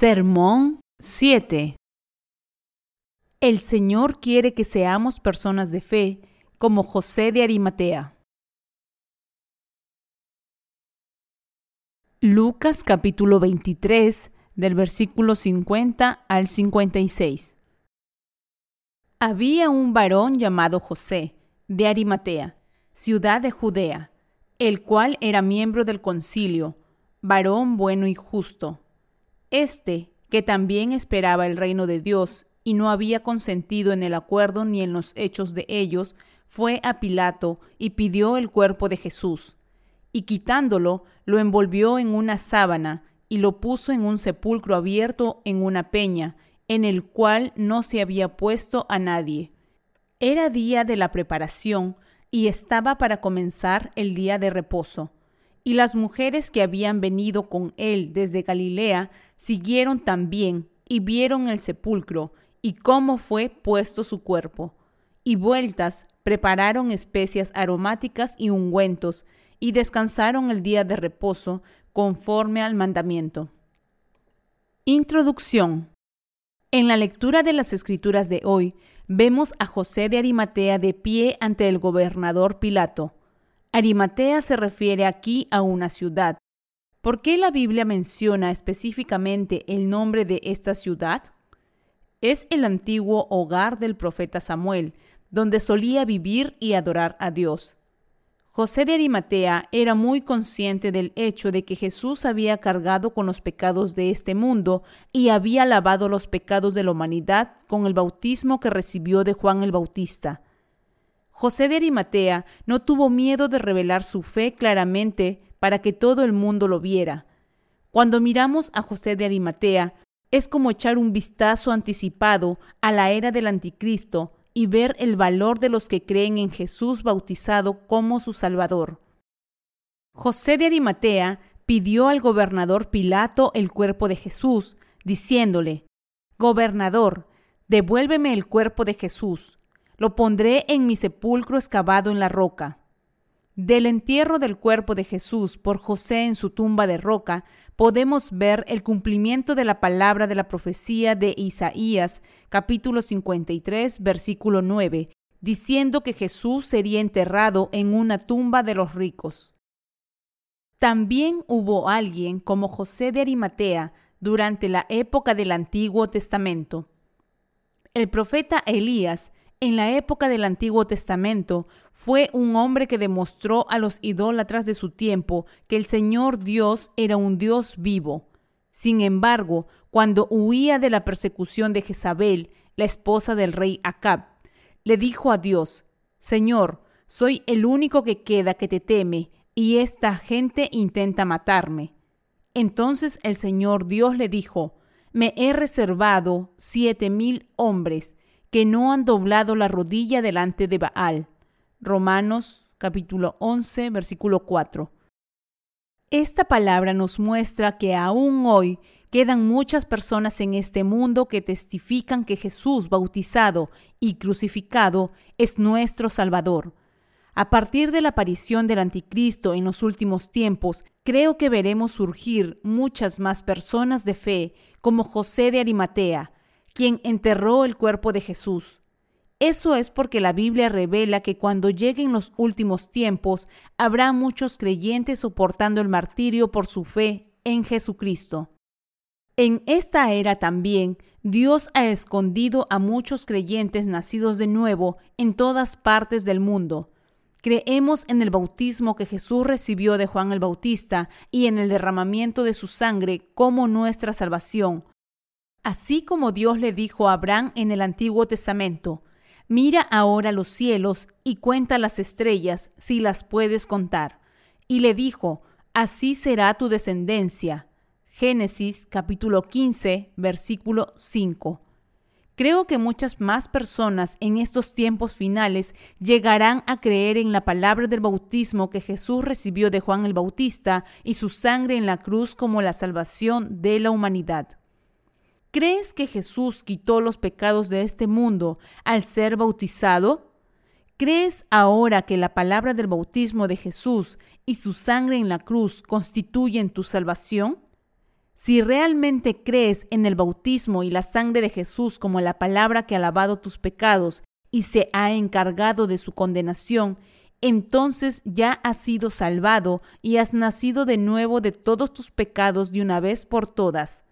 Sermón 7 El Señor quiere que seamos personas de fe, como José de Arimatea. Lucas capítulo 23, del versículo 50 al 56. Había un varón llamado José, de Arimatea, ciudad de Judea, el cual era miembro del concilio, varón bueno y justo este, que también esperaba el reino de Dios y no había consentido en el acuerdo ni en los hechos de ellos, fue a Pilato y pidió el cuerpo de Jesús. Y quitándolo, lo envolvió en una sábana y lo puso en un sepulcro abierto en una peña, en el cual no se había puesto a nadie. Era día de la preparación y estaba para comenzar el día de reposo. Y las mujeres que habían venido con él desde Galilea siguieron también y vieron el sepulcro y cómo fue puesto su cuerpo. Y vueltas prepararon especias aromáticas y ungüentos, y descansaron el día de reposo conforme al mandamiento. Introducción. En la lectura de las escrituras de hoy, vemos a José de Arimatea de pie ante el gobernador Pilato. Arimatea se refiere aquí a una ciudad. ¿Por qué la Biblia menciona específicamente el nombre de esta ciudad? Es el antiguo hogar del profeta Samuel, donde solía vivir y adorar a Dios. José de Arimatea era muy consciente del hecho de que Jesús había cargado con los pecados de este mundo y había lavado los pecados de la humanidad con el bautismo que recibió de Juan el Bautista. José de Arimatea no tuvo miedo de revelar su fe claramente para que todo el mundo lo viera. Cuando miramos a José de Arimatea, es como echar un vistazo anticipado a la era del anticristo y ver el valor de los que creen en Jesús bautizado como su Salvador. José de Arimatea pidió al gobernador Pilato el cuerpo de Jesús, diciéndole, Gobernador, devuélveme el cuerpo de Jesús, lo pondré en mi sepulcro excavado en la roca. Del entierro del cuerpo de Jesús por José en su tumba de roca, podemos ver el cumplimiento de la palabra de la profecía de Isaías, capítulo 53, versículo 9, diciendo que Jesús sería enterrado en una tumba de los ricos. También hubo alguien como José de Arimatea durante la época del Antiguo Testamento. El profeta Elías en la época del Antiguo Testamento, fue un hombre que demostró a los idólatras de su tiempo que el Señor Dios era un Dios vivo. Sin embargo, cuando huía de la persecución de Jezabel, la esposa del rey Acab, le dijo a Dios, Señor, soy el único que queda que te teme, y esta gente intenta matarme. Entonces el Señor Dios le dijo, Me he reservado siete mil hombres que no han doblado la rodilla delante de Baal. Romanos capítulo 11, versículo 4. Esta palabra nos muestra que aún hoy quedan muchas personas en este mundo que testifican que Jesús bautizado y crucificado es nuestro Salvador. A partir de la aparición del Anticristo en los últimos tiempos, creo que veremos surgir muchas más personas de fe como José de Arimatea, quien enterró el cuerpo de Jesús. Eso es porque la Biblia revela que cuando lleguen los últimos tiempos habrá muchos creyentes soportando el martirio por su fe en Jesucristo. En esta era también Dios ha escondido a muchos creyentes nacidos de nuevo en todas partes del mundo. Creemos en el bautismo que Jesús recibió de Juan el Bautista y en el derramamiento de su sangre como nuestra salvación, Así como Dios le dijo a Abraham en el Antiguo Testamento, mira ahora los cielos y cuenta las estrellas si las puedes contar. Y le dijo, así será tu descendencia. Génesis capítulo 15, versículo 5. Creo que muchas más personas en estos tiempos finales llegarán a creer en la palabra del bautismo que Jesús recibió de Juan el Bautista y su sangre en la cruz como la salvación de la humanidad. ¿Crees que Jesús quitó los pecados de este mundo al ser bautizado? ¿Crees ahora que la palabra del bautismo de Jesús y su sangre en la cruz constituyen tu salvación? Si realmente crees en el bautismo y la sangre de Jesús como la palabra que ha lavado tus pecados y se ha encargado de su condenación, entonces ya has sido salvado y has nacido de nuevo de todos tus pecados de una vez por todas.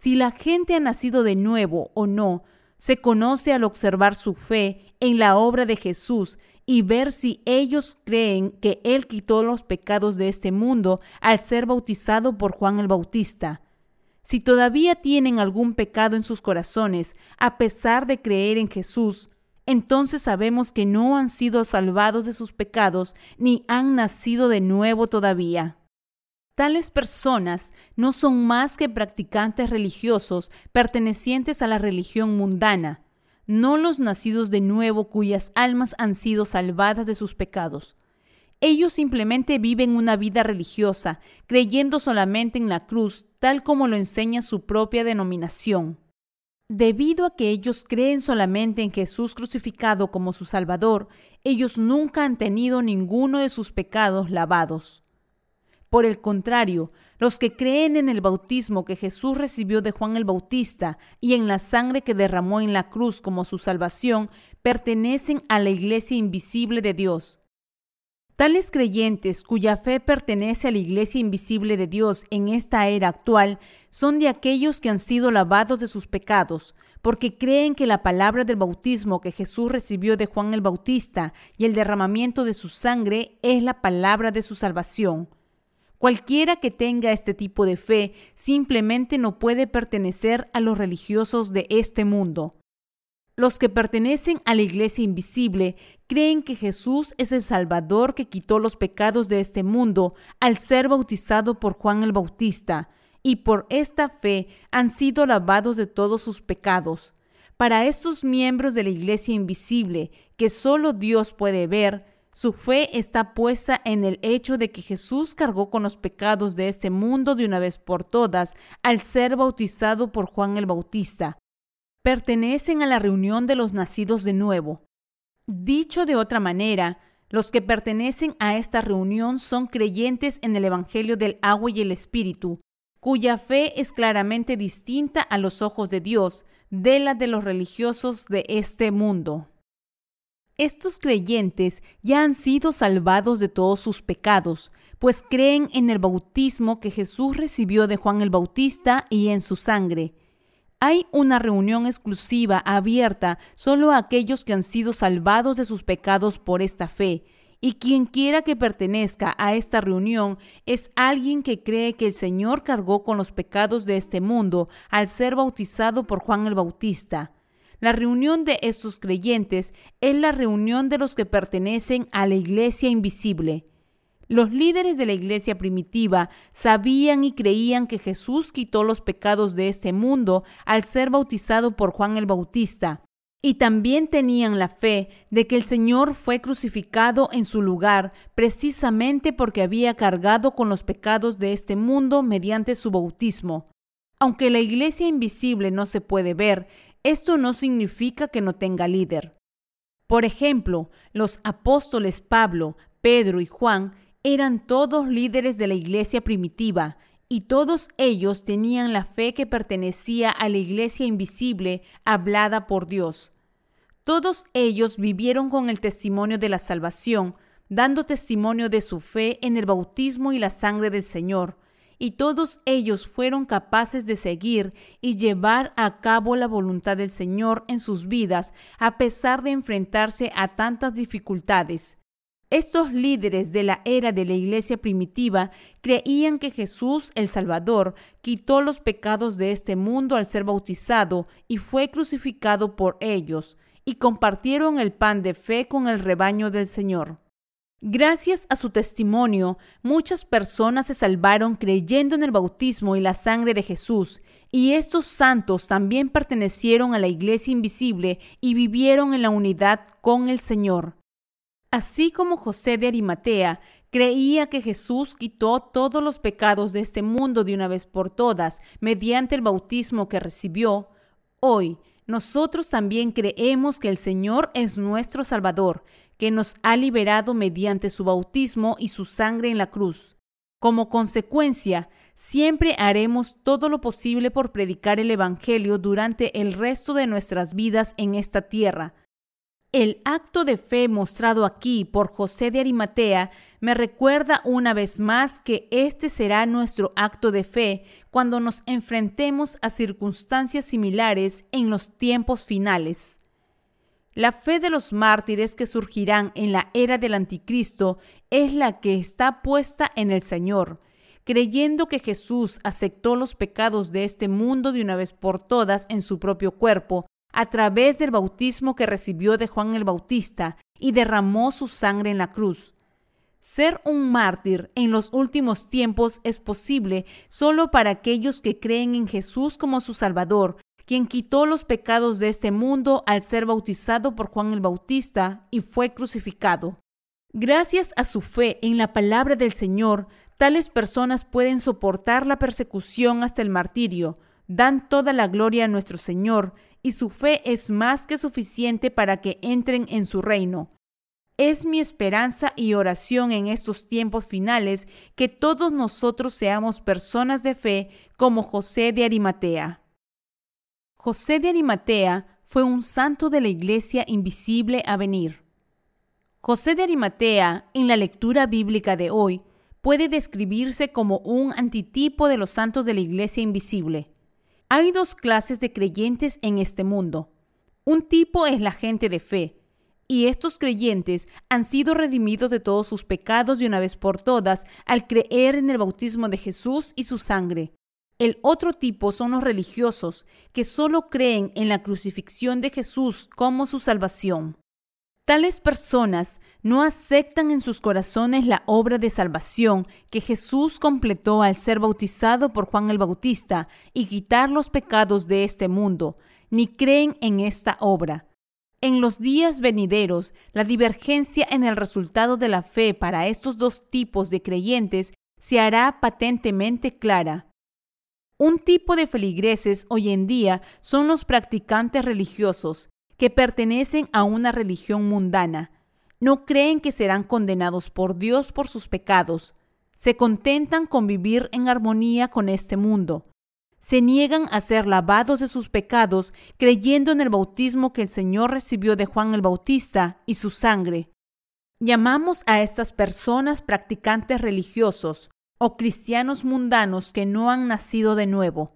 Si la gente ha nacido de nuevo o no, se conoce al observar su fe en la obra de Jesús y ver si ellos creen que Él quitó los pecados de este mundo al ser bautizado por Juan el Bautista. Si todavía tienen algún pecado en sus corazones, a pesar de creer en Jesús, entonces sabemos que no han sido salvados de sus pecados ni han nacido de nuevo todavía. Tales personas no son más que practicantes religiosos pertenecientes a la religión mundana, no los nacidos de nuevo cuyas almas han sido salvadas de sus pecados. Ellos simplemente viven una vida religiosa, creyendo solamente en la cruz, tal como lo enseña su propia denominación. Debido a que ellos creen solamente en Jesús crucificado como su Salvador, ellos nunca han tenido ninguno de sus pecados lavados. Por el contrario, los que creen en el bautismo que Jesús recibió de Juan el Bautista y en la sangre que derramó en la cruz como su salvación, pertenecen a la iglesia invisible de Dios. Tales creyentes cuya fe pertenece a la Iglesia invisible de Dios en esta era actual son de aquellos que han sido lavados de sus pecados, porque creen que la palabra del bautismo que Jesús recibió de Juan el Bautista y el derramamiento de su sangre es la palabra de su salvación. Cualquiera que tenga este tipo de fe simplemente no puede pertenecer a los religiosos de este mundo. Los que pertenecen a la iglesia invisible creen que Jesús es el Salvador que quitó los pecados de este mundo al ser bautizado por Juan el Bautista, y por esta fe han sido lavados de todos sus pecados. Para estos miembros de la iglesia invisible, que solo Dios puede ver, su fe está puesta en el hecho de que Jesús cargó con los pecados de este mundo de una vez por todas al ser bautizado por Juan el Bautista, pertenecen a la reunión de los nacidos de nuevo. Dicho de otra manera, los que pertenecen a esta reunión son creyentes en el Evangelio del agua y el Espíritu, cuya fe es claramente distinta a los ojos de Dios de la de los religiosos de este mundo. Estos creyentes ya han sido salvados de todos sus pecados, pues creen en el bautismo que Jesús recibió de Juan el Bautista y en su sangre, hay una reunión exclusiva abierta solo a aquellos que han sido salvados de sus pecados por esta fe. Y quien quiera que pertenezca a esta reunión es alguien que cree que el Señor cargó con los pecados de este mundo al ser bautizado por Juan el Bautista. La reunión de estos creyentes es la reunión de los que pertenecen a la iglesia invisible. Los líderes de la iglesia primitiva sabían y creían que Jesús quitó los pecados de este mundo al ser bautizado por Juan el Bautista. Y también tenían la fe de que el Señor fue crucificado en su lugar precisamente porque había cargado con los pecados de este mundo mediante su bautismo. Aunque la iglesia invisible no se puede ver, esto no significa que no tenga líder. Por ejemplo, los apóstoles Pablo, Pedro y Juan eran todos líderes de la iglesia primitiva y todos ellos tenían la fe que pertenecía a la iglesia invisible hablada por Dios. Todos ellos vivieron con el testimonio de la salvación, dando testimonio de su fe en el bautismo y la sangre del Señor, y todos ellos fueron capaces de seguir y llevar a cabo la voluntad del Señor en sus vidas a pesar de enfrentarse a tantas dificultades. Estos líderes de la era de la iglesia primitiva creían que Jesús el Salvador quitó los pecados de este mundo al ser bautizado y fue crucificado por ellos, y compartieron el pan de fe con el rebaño del Señor. Gracias a su testimonio, muchas personas se salvaron creyendo en el bautismo y la sangre de Jesús, y estos santos también pertenecieron a la iglesia invisible y vivieron en la unidad con el Señor. Así como José de Arimatea creía que Jesús quitó todos los pecados de este mundo de una vez por todas mediante el bautismo que recibió, hoy nosotros también creemos que el Señor es nuestro Salvador, que nos ha liberado mediante su bautismo y su sangre en la cruz. Como consecuencia, siempre haremos todo lo posible por predicar el Evangelio durante el resto de nuestras vidas en esta tierra. El acto de fe mostrado aquí por José de Arimatea me recuerda una vez más que este será nuestro acto de fe cuando nos enfrentemos a circunstancias similares en los tiempos finales. La fe de los mártires que surgirán en la era del anticristo es la que está puesta en el Señor, creyendo que Jesús aceptó los pecados de este mundo de una vez por todas en su propio cuerpo a través del bautismo que recibió de Juan el Bautista y derramó su sangre en la cruz. Ser un mártir en los últimos tiempos es posible solo para aquellos que creen en Jesús como su Salvador, quien quitó los pecados de este mundo al ser bautizado por Juan el Bautista y fue crucificado. Gracias a su fe en la palabra del Señor, tales personas pueden soportar la persecución hasta el martirio, dan toda la gloria a nuestro Señor, y su fe es más que suficiente para que entren en su reino. Es mi esperanza y oración en estos tiempos finales que todos nosotros seamos personas de fe como José de Arimatea. José de Arimatea fue un santo de la iglesia invisible a venir. José de Arimatea, en la lectura bíblica de hoy, puede describirse como un antitipo de los santos de la iglesia invisible. Hay dos clases de creyentes en este mundo. Un tipo es la gente de fe, y estos creyentes han sido redimidos de todos sus pecados de una vez por todas al creer en el bautismo de Jesús y su sangre. El otro tipo son los religiosos, que solo creen en la crucifixión de Jesús como su salvación. Tales personas no aceptan en sus corazones la obra de salvación que Jesús completó al ser bautizado por Juan el Bautista y quitar los pecados de este mundo, ni creen en esta obra. En los días venideros, la divergencia en el resultado de la fe para estos dos tipos de creyentes se hará patentemente clara. Un tipo de feligreses hoy en día son los practicantes religiosos, que pertenecen a una religión mundana. No creen que serán condenados por Dios por sus pecados. Se contentan con vivir en armonía con este mundo. Se niegan a ser lavados de sus pecados creyendo en el bautismo que el Señor recibió de Juan el Bautista y su sangre. Llamamos a estas personas practicantes religiosos o cristianos mundanos que no han nacido de nuevo.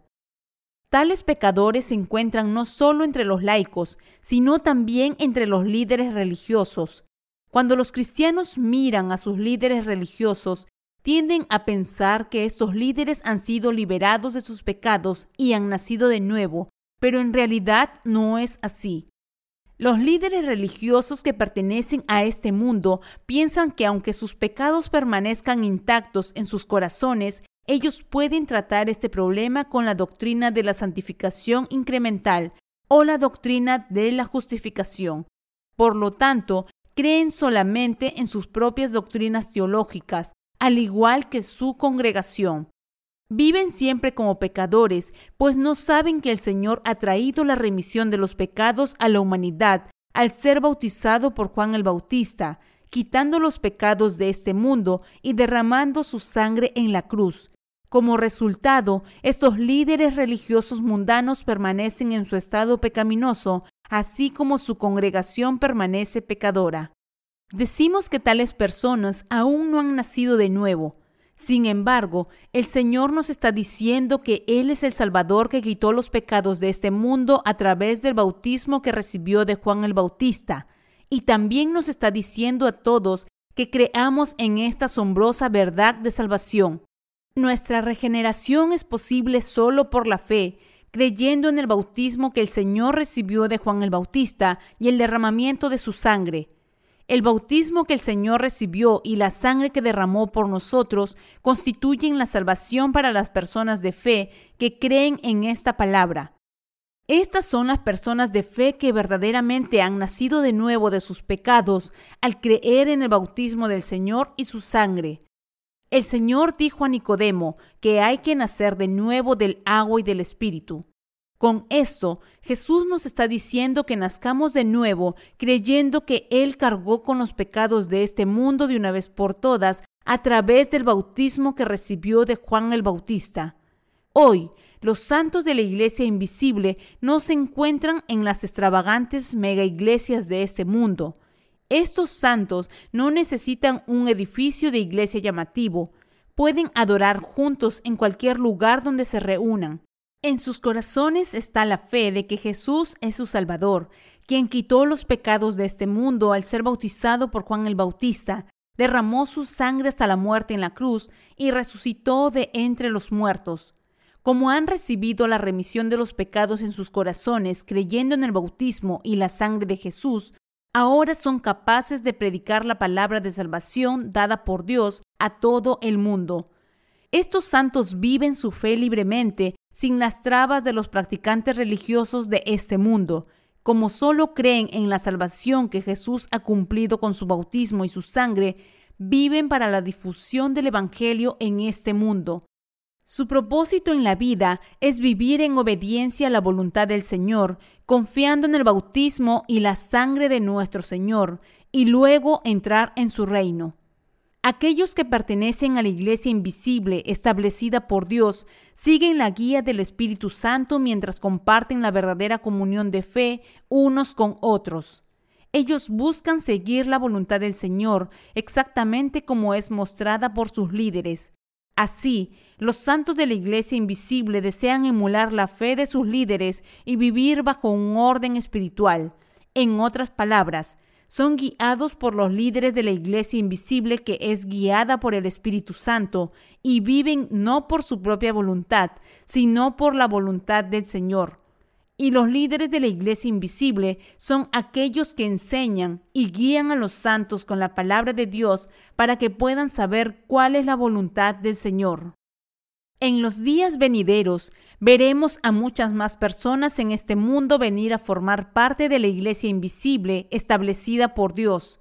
Tales pecadores se encuentran no solo entre los laicos, sino también entre los líderes religiosos. Cuando los cristianos miran a sus líderes religiosos, tienden a pensar que estos líderes han sido liberados de sus pecados y han nacido de nuevo, pero en realidad no es así. Los líderes religiosos que pertenecen a este mundo piensan que aunque sus pecados permanezcan intactos en sus corazones, ellos pueden tratar este problema con la doctrina de la santificación incremental o la doctrina de la justificación. Por lo tanto, creen solamente en sus propias doctrinas teológicas, al igual que su congregación. Viven siempre como pecadores, pues no saben que el Señor ha traído la remisión de los pecados a la humanidad al ser bautizado por Juan el Bautista, quitando los pecados de este mundo y derramando su sangre en la cruz. Como resultado, estos líderes religiosos mundanos permanecen en su estado pecaminoso, así como su congregación permanece pecadora. Decimos que tales personas aún no han nacido de nuevo. Sin embargo, el Señor nos está diciendo que Él es el Salvador que quitó los pecados de este mundo a través del bautismo que recibió de Juan el Bautista. Y también nos está diciendo a todos que creamos en esta asombrosa verdad de salvación. Nuestra regeneración es posible solo por la fe, creyendo en el bautismo que el Señor recibió de Juan el Bautista y el derramamiento de su sangre. El bautismo que el Señor recibió y la sangre que derramó por nosotros constituyen la salvación para las personas de fe que creen en esta palabra. Estas son las personas de fe que verdaderamente han nacido de nuevo de sus pecados al creer en el bautismo del Señor y su sangre. El Señor dijo a Nicodemo que hay que nacer de nuevo del agua y del Espíritu. Con esto, Jesús nos está diciendo que nazcamos de nuevo, creyendo que Él cargó con los pecados de este mundo de una vez por todas a través del bautismo que recibió de Juan el Bautista. Hoy, los santos de la iglesia invisible no se encuentran en las extravagantes mega iglesias de este mundo. Estos santos no necesitan un edificio de iglesia llamativo. Pueden adorar juntos en cualquier lugar donde se reúnan. En sus corazones está la fe de que Jesús es su Salvador, quien quitó los pecados de este mundo al ser bautizado por Juan el Bautista, derramó su sangre hasta la muerte en la cruz y resucitó de entre los muertos. Como han recibido la remisión de los pecados en sus corazones creyendo en el bautismo y la sangre de Jesús, ahora son capaces de predicar la palabra de salvación dada por Dios a todo el mundo. Estos santos viven su fe libremente, sin las trabas de los practicantes religiosos de este mundo, como solo creen en la salvación que Jesús ha cumplido con su bautismo y su sangre, viven para la difusión del Evangelio en este mundo. Su propósito en la vida es vivir en obediencia a la voluntad del Señor, confiando en el bautismo y la sangre de nuestro Señor, y luego entrar en su reino. Aquellos que pertenecen a la iglesia invisible establecida por Dios siguen la guía del Espíritu Santo mientras comparten la verdadera comunión de fe unos con otros. Ellos buscan seguir la voluntad del Señor exactamente como es mostrada por sus líderes. Así, los santos de la iglesia invisible desean emular la fe de sus líderes y vivir bajo un orden espiritual. En otras palabras, son guiados por los líderes de la iglesia invisible que es guiada por el Espíritu Santo y viven no por su propia voluntad, sino por la voluntad del Señor. Y los líderes de la iglesia invisible son aquellos que enseñan y guían a los santos con la palabra de Dios para que puedan saber cuál es la voluntad del Señor. En los días venideros veremos a muchas más personas en este mundo venir a formar parte de la iglesia invisible establecida por Dios.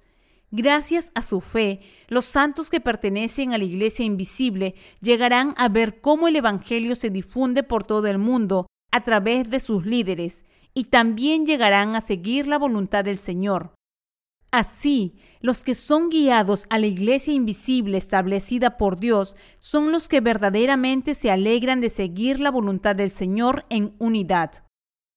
Gracias a su fe, los santos que pertenecen a la iglesia invisible llegarán a ver cómo el Evangelio se difunde por todo el mundo a través de sus líderes y también llegarán a seguir la voluntad del Señor. Así, los que son guiados a la iglesia invisible establecida por Dios son los que verdaderamente se alegran de seguir la voluntad del Señor en unidad.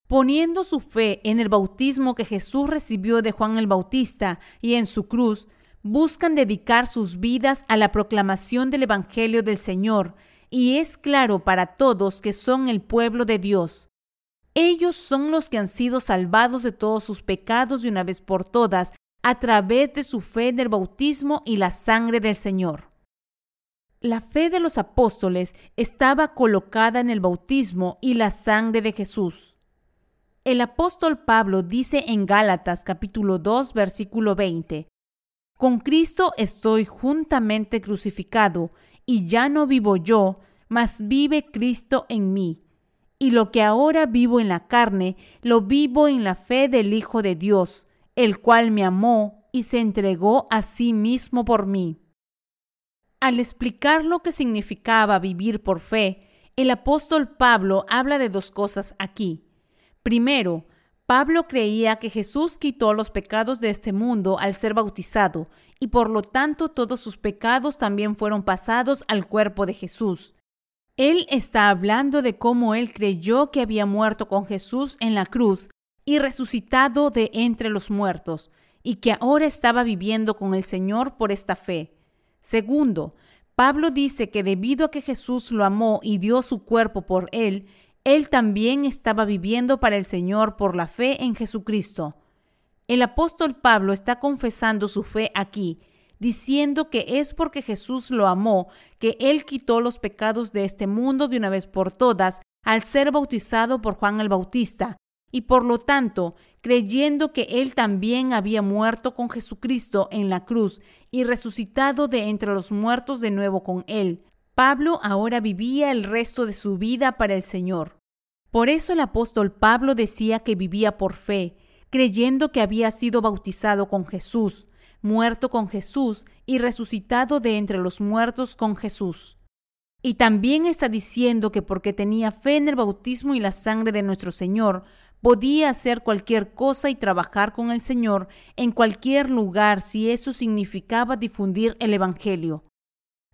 Poniendo su fe en el bautismo que Jesús recibió de Juan el Bautista y en su cruz, buscan dedicar sus vidas a la proclamación del Evangelio del Señor, y es claro para todos que son el pueblo de Dios. Ellos son los que han sido salvados de todos sus pecados de una vez por todas a través de su fe en el bautismo y la sangre del Señor. La fe de los apóstoles estaba colocada en el bautismo y la sangre de Jesús. El apóstol Pablo dice en Gálatas capítulo 2 versículo 20, Con Cristo estoy juntamente crucificado, y ya no vivo yo, mas vive Cristo en mí. Y lo que ahora vivo en la carne, lo vivo en la fe del Hijo de Dios, el cual me amó y se entregó a sí mismo por mí. Al explicar lo que significaba vivir por fe, el apóstol Pablo habla de dos cosas aquí. Primero, Pablo creía que Jesús quitó los pecados de este mundo al ser bautizado, y por lo tanto todos sus pecados también fueron pasados al cuerpo de Jesús. Él está hablando de cómo él creyó que había muerto con Jesús en la cruz y resucitado de entre los muertos, y que ahora estaba viviendo con el Señor por esta fe. Segundo, Pablo dice que debido a que Jesús lo amó y dio su cuerpo por él, él también estaba viviendo para el Señor por la fe en Jesucristo. El apóstol Pablo está confesando su fe aquí, diciendo que es porque Jesús lo amó que él quitó los pecados de este mundo de una vez por todas al ser bautizado por Juan el Bautista, y por lo tanto, creyendo que él también había muerto con Jesucristo en la cruz y resucitado de entre los muertos de nuevo con él, Pablo ahora vivía el resto de su vida para el Señor. Por eso el apóstol Pablo decía que vivía por fe, creyendo que había sido bautizado con Jesús, muerto con Jesús y resucitado de entre los muertos con Jesús. Y también está diciendo que porque tenía fe en el bautismo y la sangre de nuestro Señor, Podía hacer cualquier cosa y trabajar con el Señor en cualquier lugar si eso significaba difundir el Evangelio.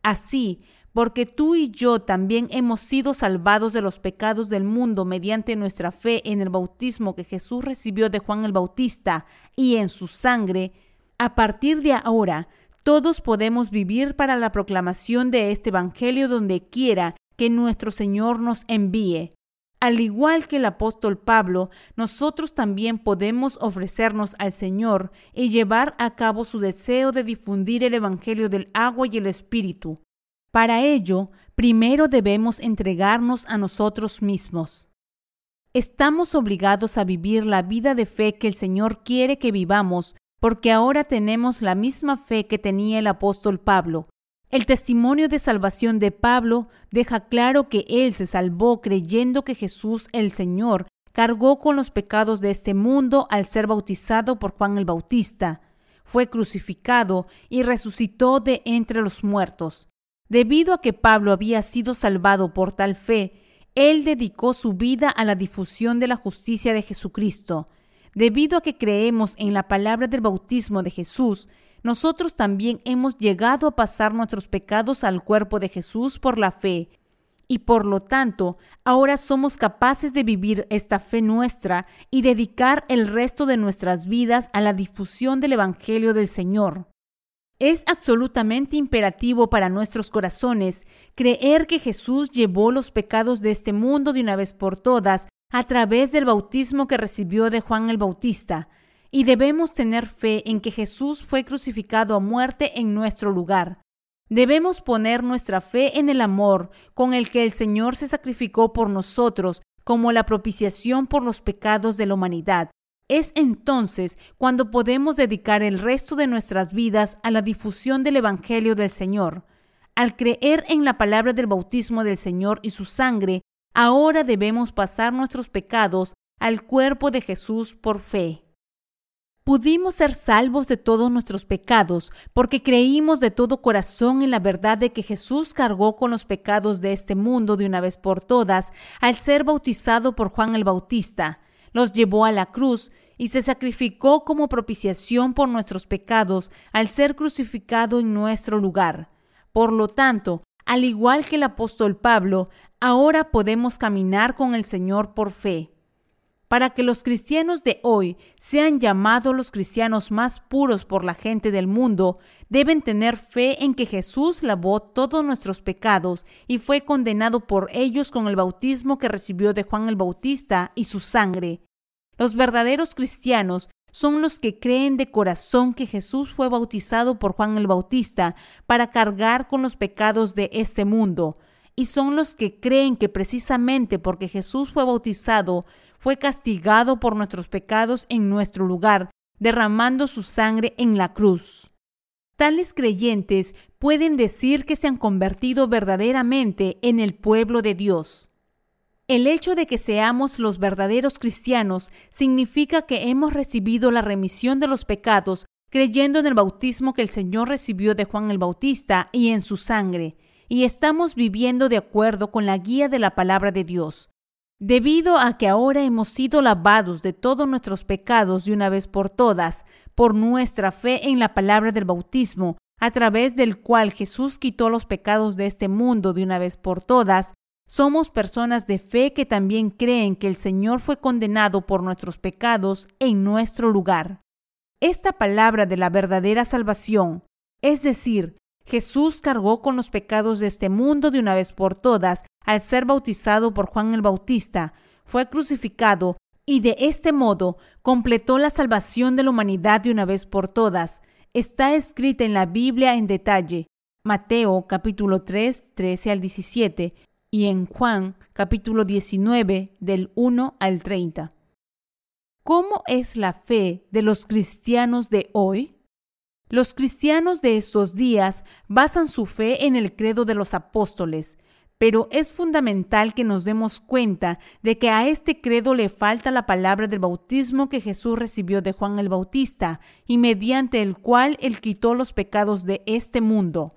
Así, porque tú y yo también hemos sido salvados de los pecados del mundo mediante nuestra fe en el bautismo que Jesús recibió de Juan el Bautista y en su sangre, a partir de ahora todos podemos vivir para la proclamación de este Evangelio donde quiera que nuestro Señor nos envíe. Al igual que el apóstol Pablo, nosotros también podemos ofrecernos al Señor y llevar a cabo su deseo de difundir el Evangelio del agua y el Espíritu. Para ello, primero debemos entregarnos a nosotros mismos. Estamos obligados a vivir la vida de fe que el Señor quiere que vivamos, porque ahora tenemos la misma fe que tenía el apóstol Pablo, el testimonio de salvación de Pablo deja claro que él se salvó creyendo que Jesús el Señor cargó con los pecados de este mundo al ser bautizado por Juan el Bautista, fue crucificado y resucitó de entre los muertos. Debido a que Pablo había sido salvado por tal fe, él dedicó su vida a la difusión de la justicia de Jesucristo. Debido a que creemos en la palabra del bautismo de Jesús, nosotros también hemos llegado a pasar nuestros pecados al cuerpo de Jesús por la fe. Y por lo tanto, ahora somos capaces de vivir esta fe nuestra y dedicar el resto de nuestras vidas a la difusión del Evangelio del Señor. Es absolutamente imperativo para nuestros corazones creer que Jesús llevó los pecados de este mundo de una vez por todas a través del bautismo que recibió de Juan el Bautista, y debemos tener fe en que Jesús fue crucificado a muerte en nuestro lugar. Debemos poner nuestra fe en el amor con el que el Señor se sacrificó por nosotros como la propiciación por los pecados de la humanidad. Es entonces cuando podemos dedicar el resto de nuestras vidas a la difusión del Evangelio del Señor. Al creer en la palabra del bautismo del Señor y su sangre, ahora debemos pasar nuestros pecados al cuerpo de Jesús por fe. Pudimos ser salvos de todos nuestros pecados porque creímos de todo corazón en la verdad de que Jesús cargó con los pecados de este mundo de una vez por todas al ser bautizado por Juan el Bautista. Los llevó a la cruz y se sacrificó como propiciación por nuestros pecados al ser crucificado en nuestro lugar. Por lo tanto, al igual que el apóstol Pablo, ahora podemos caminar con el Señor por fe para que los cristianos de hoy sean llamados los cristianos más puros por la gente del mundo, deben tener fe en que Jesús lavó todos nuestros pecados y fue condenado por ellos con el bautismo que recibió de Juan el Bautista y su sangre. Los verdaderos cristianos son los que creen de corazón que Jesús fue bautizado por Juan el Bautista para cargar con los pecados de este mundo, y son los que creen que precisamente porque Jesús fue bautizado, fue castigado por nuestros pecados en nuestro lugar, derramando su sangre en la cruz. Tales creyentes pueden decir que se han convertido verdaderamente en el pueblo de Dios. El hecho de que seamos los verdaderos cristianos significa que hemos recibido la remisión de los pecados creyendo en el bautismo que el Señor recibió de Juan el Bautista y en su sangre, y estamos viviendo de acuerdo con la guía de la palabra de Dios. Debido a que ahora hemos sido lavados de todos nuestros pecados de una vez por todas, por nuestra fe en la palabra del bautismo, a través del cual Jesús quitó los pecados de este mundo de una vez por todas, somos personas de fe que también creen que el Señor fue condenado por nuestros pecados en nuestro lugar. Esta palabra de la verdadera salvación, es decir, Jesús cargó con los pecados de este mundo de una vez por todas al ser bautizado por Juan el Bautista, fue crucificado y de este modo completó la salvación de la humanidad de una vez por todas. Está escrita en la Biblia en detalle, Mateo capítulo 3, 13 al 17 y en Juan capítulo 19 del 1 al 30. ¿Cómo es la fe de los cristianos de hoy? Los cristianos de estos días basan su fe en el credo de los apóstoles, pero es fundamental que nos demos cuenta de que a este credo le falta la palabra del bautismo que Jesús recibió de Juan el Bautista y mediante el cual él quitó los pecados de este mundo.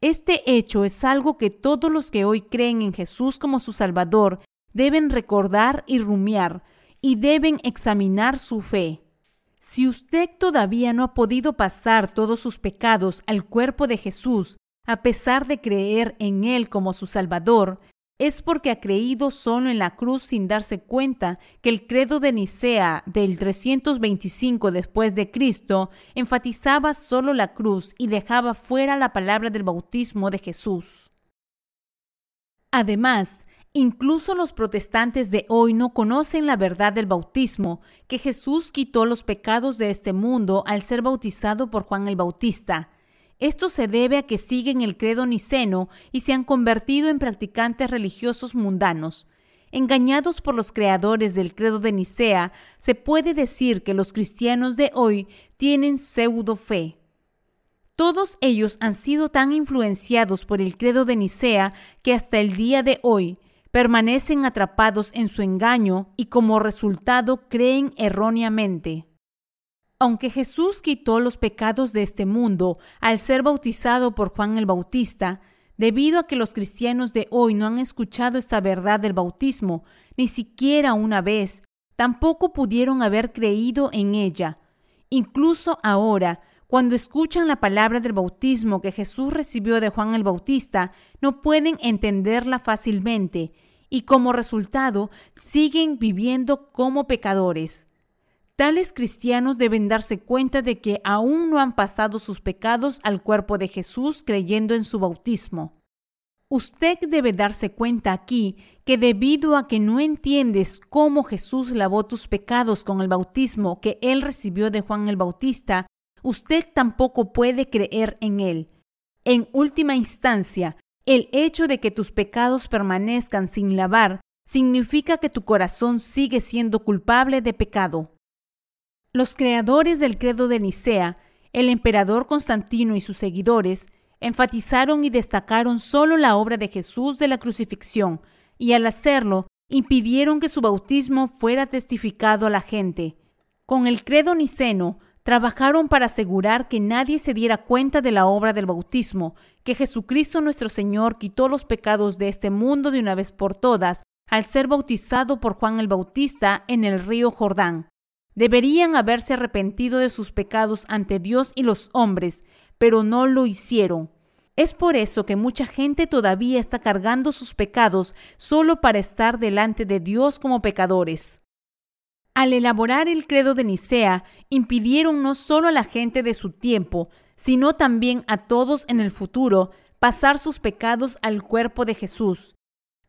Este hecho es algo que todos los que hoy creen en Jesús como su Salvador deben recordar y rumiar, y deben examinar su fe. Si usted todavía no ha podido pasar todos sus pecados al cuerpo de Jesús, a pesar de creer en Él como su Salvador, es porque ha creído solo en la cruz sin darse cuenta que el credo de Nicea del 325 después de Cristo enfatizaba solo la cruz y dejaba fuera la palabra del bautismo de Jesús. Además, incluso los protestantes de hoy no conocen la verdad del bautismo, que Jesús quitó los pecados de este mundo al ser bautizado por Juan el Bautista, esto se debe a que siguen el credo niceno y se han convertido en practicantes religiosos mundanos. Engañados por los creadores del credo de Nicea, se puede decir que los cristianos de hoy tienen pseudo fe. Todos ellos han sido tan influenciados por el credo de Nicea que hasta el día de hoy permanecen atrapados en su engaño y como resultado creen erróneamente. Aunque Jesús quitó los pecados de este mundo al ser bautizado por Juan el Bautista, debido a que los cristianos de hoy no han escuchado esta verdad del bautismo, ni siquiera una vez, tampoco pudieron haber creído en ella. Incluso ahora, cuando escuchan la palabra del bautismo que Jesús recibió de Juan el Bautista, no pueden entenderla fácilmente y como resultado siguen viviendo como pecadores. Tales cristianos deben darse cuenta de que aún no han pasado sus pecados al cuerpo de Jesús creyendo en su bautismo. Usted debe darse cuenta aquí que debido a que no entiendes cómo Jesús lavó tus pecados con el bautismo que él recibió de Juan el Bautista, usted tampoco puede creer en él. En última instancia, el hecho de que tus pecados permanezcan sin lavar significa que tu corazón sigue siendo culpable de pecado. Los creadores del credo de Nicea, el emperador Constantino y sus seguidores, enfatizaron y destacaron solo la obra de Jesús de la crucifixión, y al hacerlo, impidieron que su bautismo fuera testificado a la gente. Con el credo niceno, trabajaron para asegurar que nadie se diera cuenta de la obra del bautismo, que Jesucristo nuestro Señor quitó los pecados de este mundo de una vez por todas al ser bautizado por Juan el Bautista en el río Jordán. Deberían haberse arrepentido de sus pecados ante Dios y los hombres, pero no lo hicieron. Es por eso que mucha gente todavía está cargando sus pecados solo para estar delante de Dios como pecadores. Al elaborar el credo de Nicea, impidieron no solo a la gente de su tiempo, sino también a todos en el futuro pasar sus pecados al cuerpo de Jesús.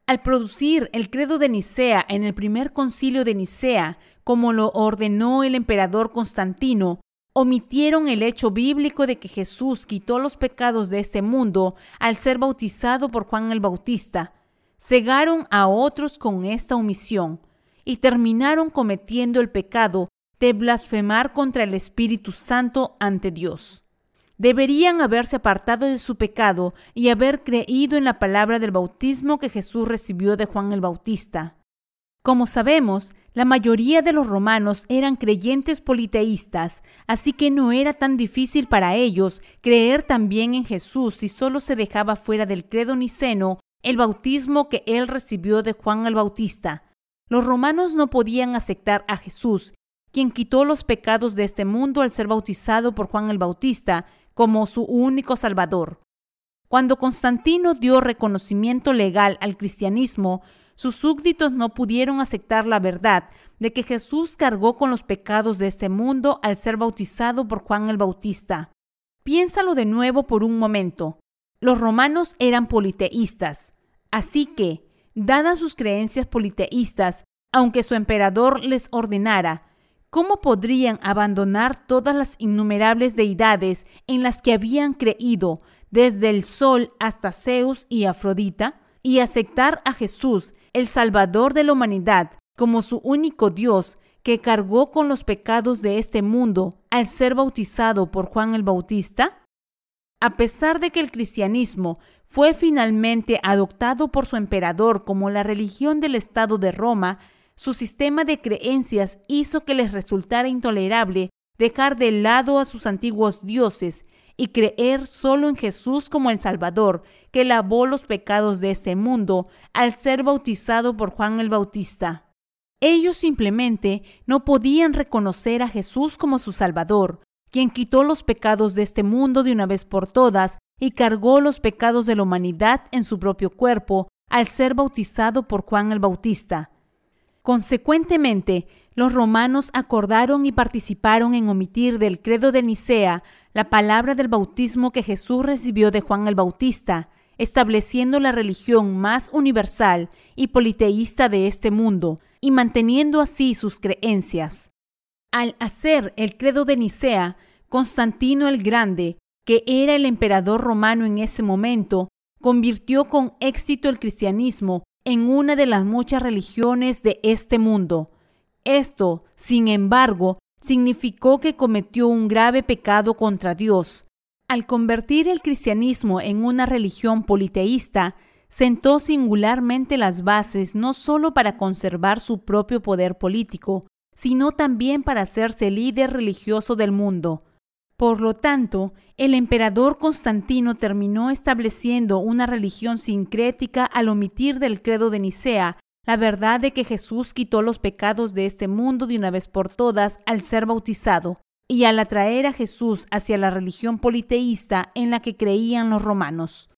Al producir el credo de Nicea en el primer concilio de Nicea, como lo ordenó el emperador Constantino, omitieron el hecho bíblico de que Jesús quitó los pecados de este mundo al ser bautizado por Juan el Bautista. Cegaron a otros con esta omisión y terminaron cometiendo el pecado de blasfemar contra el Espíritu Santo ante Dios deberían haberse apartado de su pecado y haber creído en la palabra del bautismo que Jesús recibió de Juan el Bautista. Como sabemos, la mayoría de los romanos eran creyentes politeístas, así que no era tan difícil para ellos creer también en Jesús si solo se dejaba fuera del credo niceno el bautismo que él recibió de Juan el Bautista. Los romanos no podían aceptar a Jesús, quien quitó los pecados de este mundo al ser bautizado por Juan el Bautista, como su único Salvador. Cuando Constantino dio reconocimiento legal al cristianismo, sus súbditos no pudieron aceptar la verdad de que Jesús cargó con los pecados de este mundo al ser bautizado por Juan el Bautista. Piénsalo de nuevo por un momento. Los romanos eran politeístas, así que, dadas sus creencias politeístas, aunque su emperador les ordenara, ¿Cómo podrían abandonar todas las innumerables deidades en las que habían creído, desde el sol hasta Zeus y Afrodita, y aceptar a Jesús, el Salvador de la humanidad, como su único Dios, que cargó con los pecados de este mundo al ser bautizado por Juan el Bautista? A pesar de que el cristianismo fue finalmente adoptado por su emperador como la religión del Estado de Roma, su sistema de creencias hizo que les resultara intolerable dejar de lado a sus antiguos dioses y creer solo en Jesús como el Salvador, que lavó los pecados de este mundo al ser bautizado por Juan el Bautista. Ellos simplemente no podían reconocer a Jesús como su Salvador, quien quitó los pecados de este mundo de una vez por todas y cargó los pecados de la humanidad en su propio cuerpo al ser bautizado por Juan el Bautista. Consecuentemente, los romanos acordaron y participaron en omitir del credo de Nicea la palabra del bautismo que Jesús recibió de Juan el Bautista, estableciendo la religión más universal y politeísta de este mundo, y manteniendo así sus creencias. Al hacer el credo de Nicea, Constantino el Grande, que era el emperador romano en ese momento, convirtió con éxito el cristianismo en una de las muchas religiones de este mundo. Esto, sin embargo, significó que cometió un grave pecado contra Dios. Al convertir el cristianismo en una religión politeísta, sentó singularmente las bases no solo para conservar su propio poder político, sino también para hacerse líder religioso del mundo. Por lo tanto, el emperador Constantino terminó estableciendo una religión sincrética al omitir del credo de Nicea la verdad de que Jesús quitó los pecados de este mundo de una vez por todas al ser bautizado, y al atraer a Jesús hacia la religión politeísta en la que creían los romanos.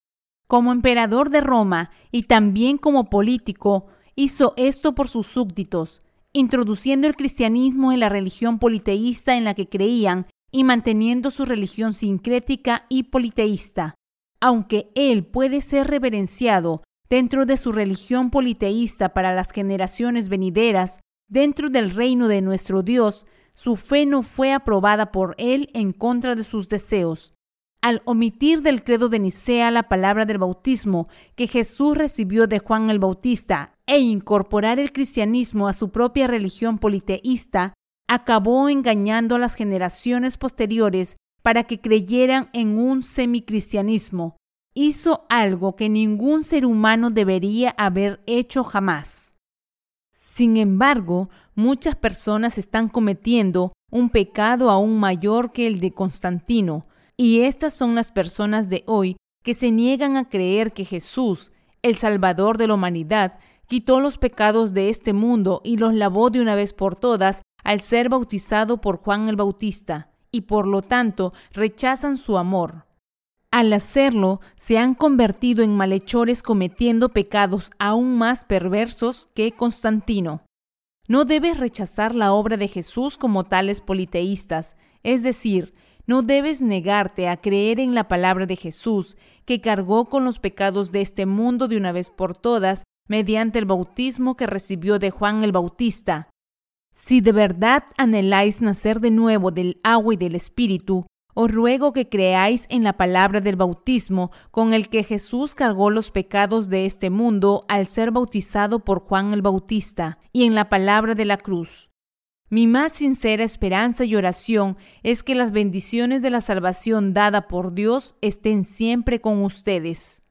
Como emperador de Roma y también como político, hizo esto por sus súbditos, introduciendo el cristianismo en la religión politeísta en la que creían y manteniendo su religión sincrética y politeísta. Aunque él puede ser reverenciado dentro de su religión politeísta para las generaciones venideras, dentro del reino de nuestro Dios, su fe no fue aprobada por él en contra de sus deseos. Al omitir del credo de Nicea la palabra del bautismo que Jesús recibió de Juan el Bautista e incorporar el cristianismo a su propia religión politeísta, acabó engañando a las generaciones posteriores para que creyeran en un semicristianismo. Hizo algo que ningún ser humano debería haber hecho jamás. Sin embargo, muchas personas están cometiendo un pecado aún mayor que el de Constantino, y estas son las personas de hoy que se niegan a creer que Jesús, el Salvador de la humanidad, quitó los pecados de este mundo y los lavó de una vez por todas al ser bautizado por Juan el Bautista, y por lo tanto rechazan su amor. Al hacerlo, se han convertido en malhechores cometiendo pecados aún más perversos que Constantino. No debes rechazar la obra de Jesús como tales politeístas, es decir, no debes negarte a creer en la palabra de Jesús, que cargó con los pecados de este mundo de una vez por todas mediante el bautismo que recibió de Juan el Bautista, si de verdad anheláis nacer de nuevo del agua y del Espíritu, os ruego que creáis en la palabra del bautismo con el que Jesús cargó los pecados de este mundo al ser bautizado por Juan el Bautista, y en la palabra de la cruz. Mi más sincera esperanza y oración es que las bendiciones de la salvación dada por Dios estén siempre con ustedes.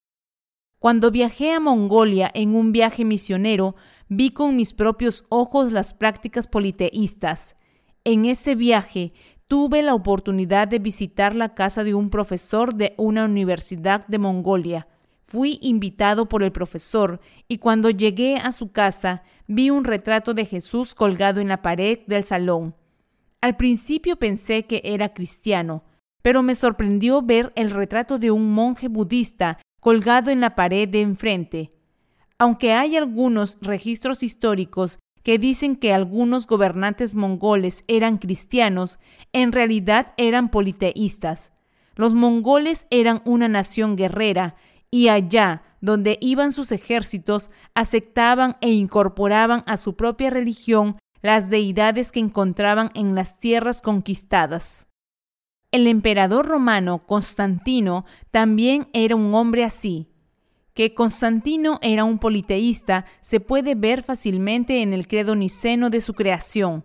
Cuando viajé a Mongolia en un viaje misionero, vi con mis propios ojos las prácticas politeístas. En ese viaje tuve la oportunidad de visitar la casa de un profesor de una universidad de Mongolia. Fui invitado por el profesor y cuando llegué a su casa vi un retrato de Jesús colgado en la pared del salón. Al principio pensé que era cristiano, pero me sorprendió ver el retrato de un monje budista colgado en la pared de enfrente. Aunque hay algunos registros históricos que dicen que algunos gobernantes mongoles eran cristianos, en realidad eran politeístas. Los mongoles eran una nación guerrera y allá donde iban sus ejércitos aceptaban e incorporaban a su propia religión las deidades que encontraban en las tierras conquistadas. El emperador romano Constantino también era un hombre así. Que Constantino era un politeísta se puede ver fácilmente en el credo niceno de su creación.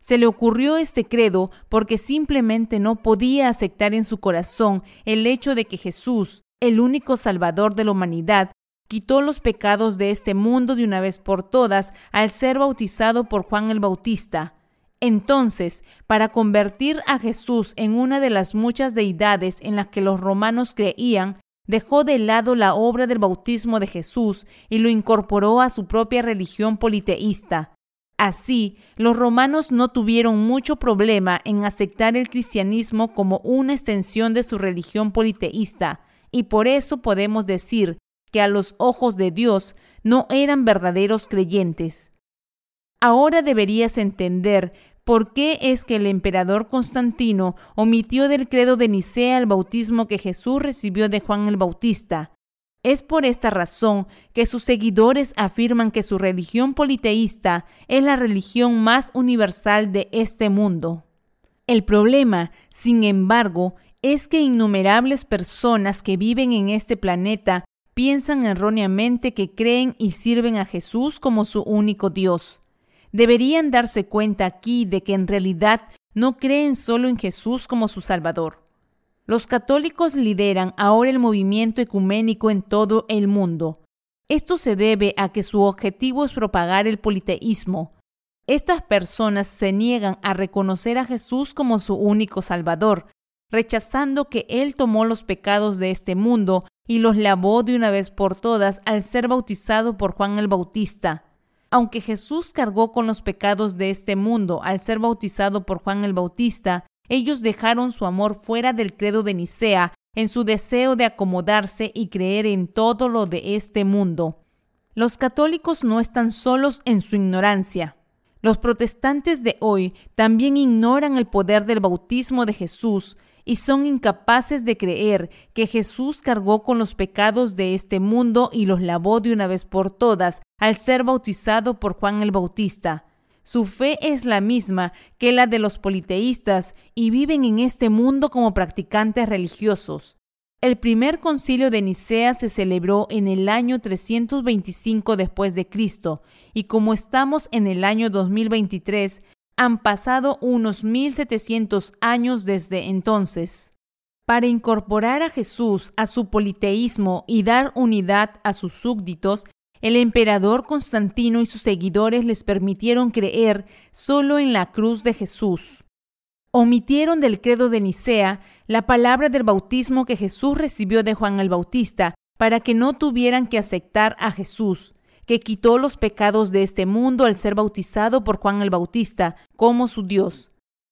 Se le ocurrió este credo porque simplemente no podía aceptar en su corazón el hecho de que Jesús, el único Salvador de la humanidad, quitó los pecados de este mundo de una vez por todas al ser bautizado por Juan el Bautista. Entonces, para convertir a Jesús en una de las muchas deidades en las que los romanos creían, dejó de lado la obra del bautismo de Jesús y lo incorporó a su propia religión politeísta. Así, los romanos no tuvieron mucho problema en aceptar el cristianismo como una extensión de su religión politeísta, y por eso podemos decir que a los ojos de Dios no eran verdaderos creyentes. Ahora deberías entender por qué es que el emperador Constantino omitió del credo de Nicea el bautismo que Jesús recibió de Juan el Bautista. Es por esta razón que sus seguidores afirman que su religión politeísta es la religión más universal de este mundo. El problema, sin embargo, es que innumerables personas que viven en este planeta piensan erróneamente que creen y sirven a Jesús como su único Dios. Deberían darse cuenta aquí de que en realidad no creen solo en Jesús como su Salvador. Los católicos lideran ahora el movimiento ecuménico en todo el mundo. Esto se debe a que su objetivo es propagar el politeísmo. Estas personas se niegan a reconocer a Jesús como su único Salvador, rechazando que Él tomó los pecados de este mundo y los lavó de una vez por todas al ser bautizado por Juan el Bautista. Aunque Jesús cargó con los pecados de este mundo al ser bautizado por Juan el Bautista, ellos dejaron su amor fuera del credo de Nicea en su deseo de acomodarse y creer en todo lo de este mundo. Los católicos no están solos en su ignorancia. Los protestantes de hoy también ignoran el poder del bautismo de Jesús y son incapaces de creer que Jesús cargó con los pecados de este mundo y los lavó de una vez por todas al ser bautizado por Juan el Bautista. Su fe es la misma que la de los politeístas y viven en este mundo como practicantes religiosos. El primer concilio de Nicea se celebró en el año 325 después de Cristo y como estamos en el año 2023, han pasado unos 1700 años desde entonces. Para incorporar a Jesús a su politeísmo y dar unidad a sus súbditos, el emperador Constantino y sus seguidores les permitieron creer solo en la cruz de Jesús. Omitieron del credo de Nicea la palabra del bautismo que Jesús recibió de Juan el Bautista para que no tuvieran que aceptar a Jesús, que quitó los pecados de este mundo al ser bautizado por Juan el Bautista como su Dios.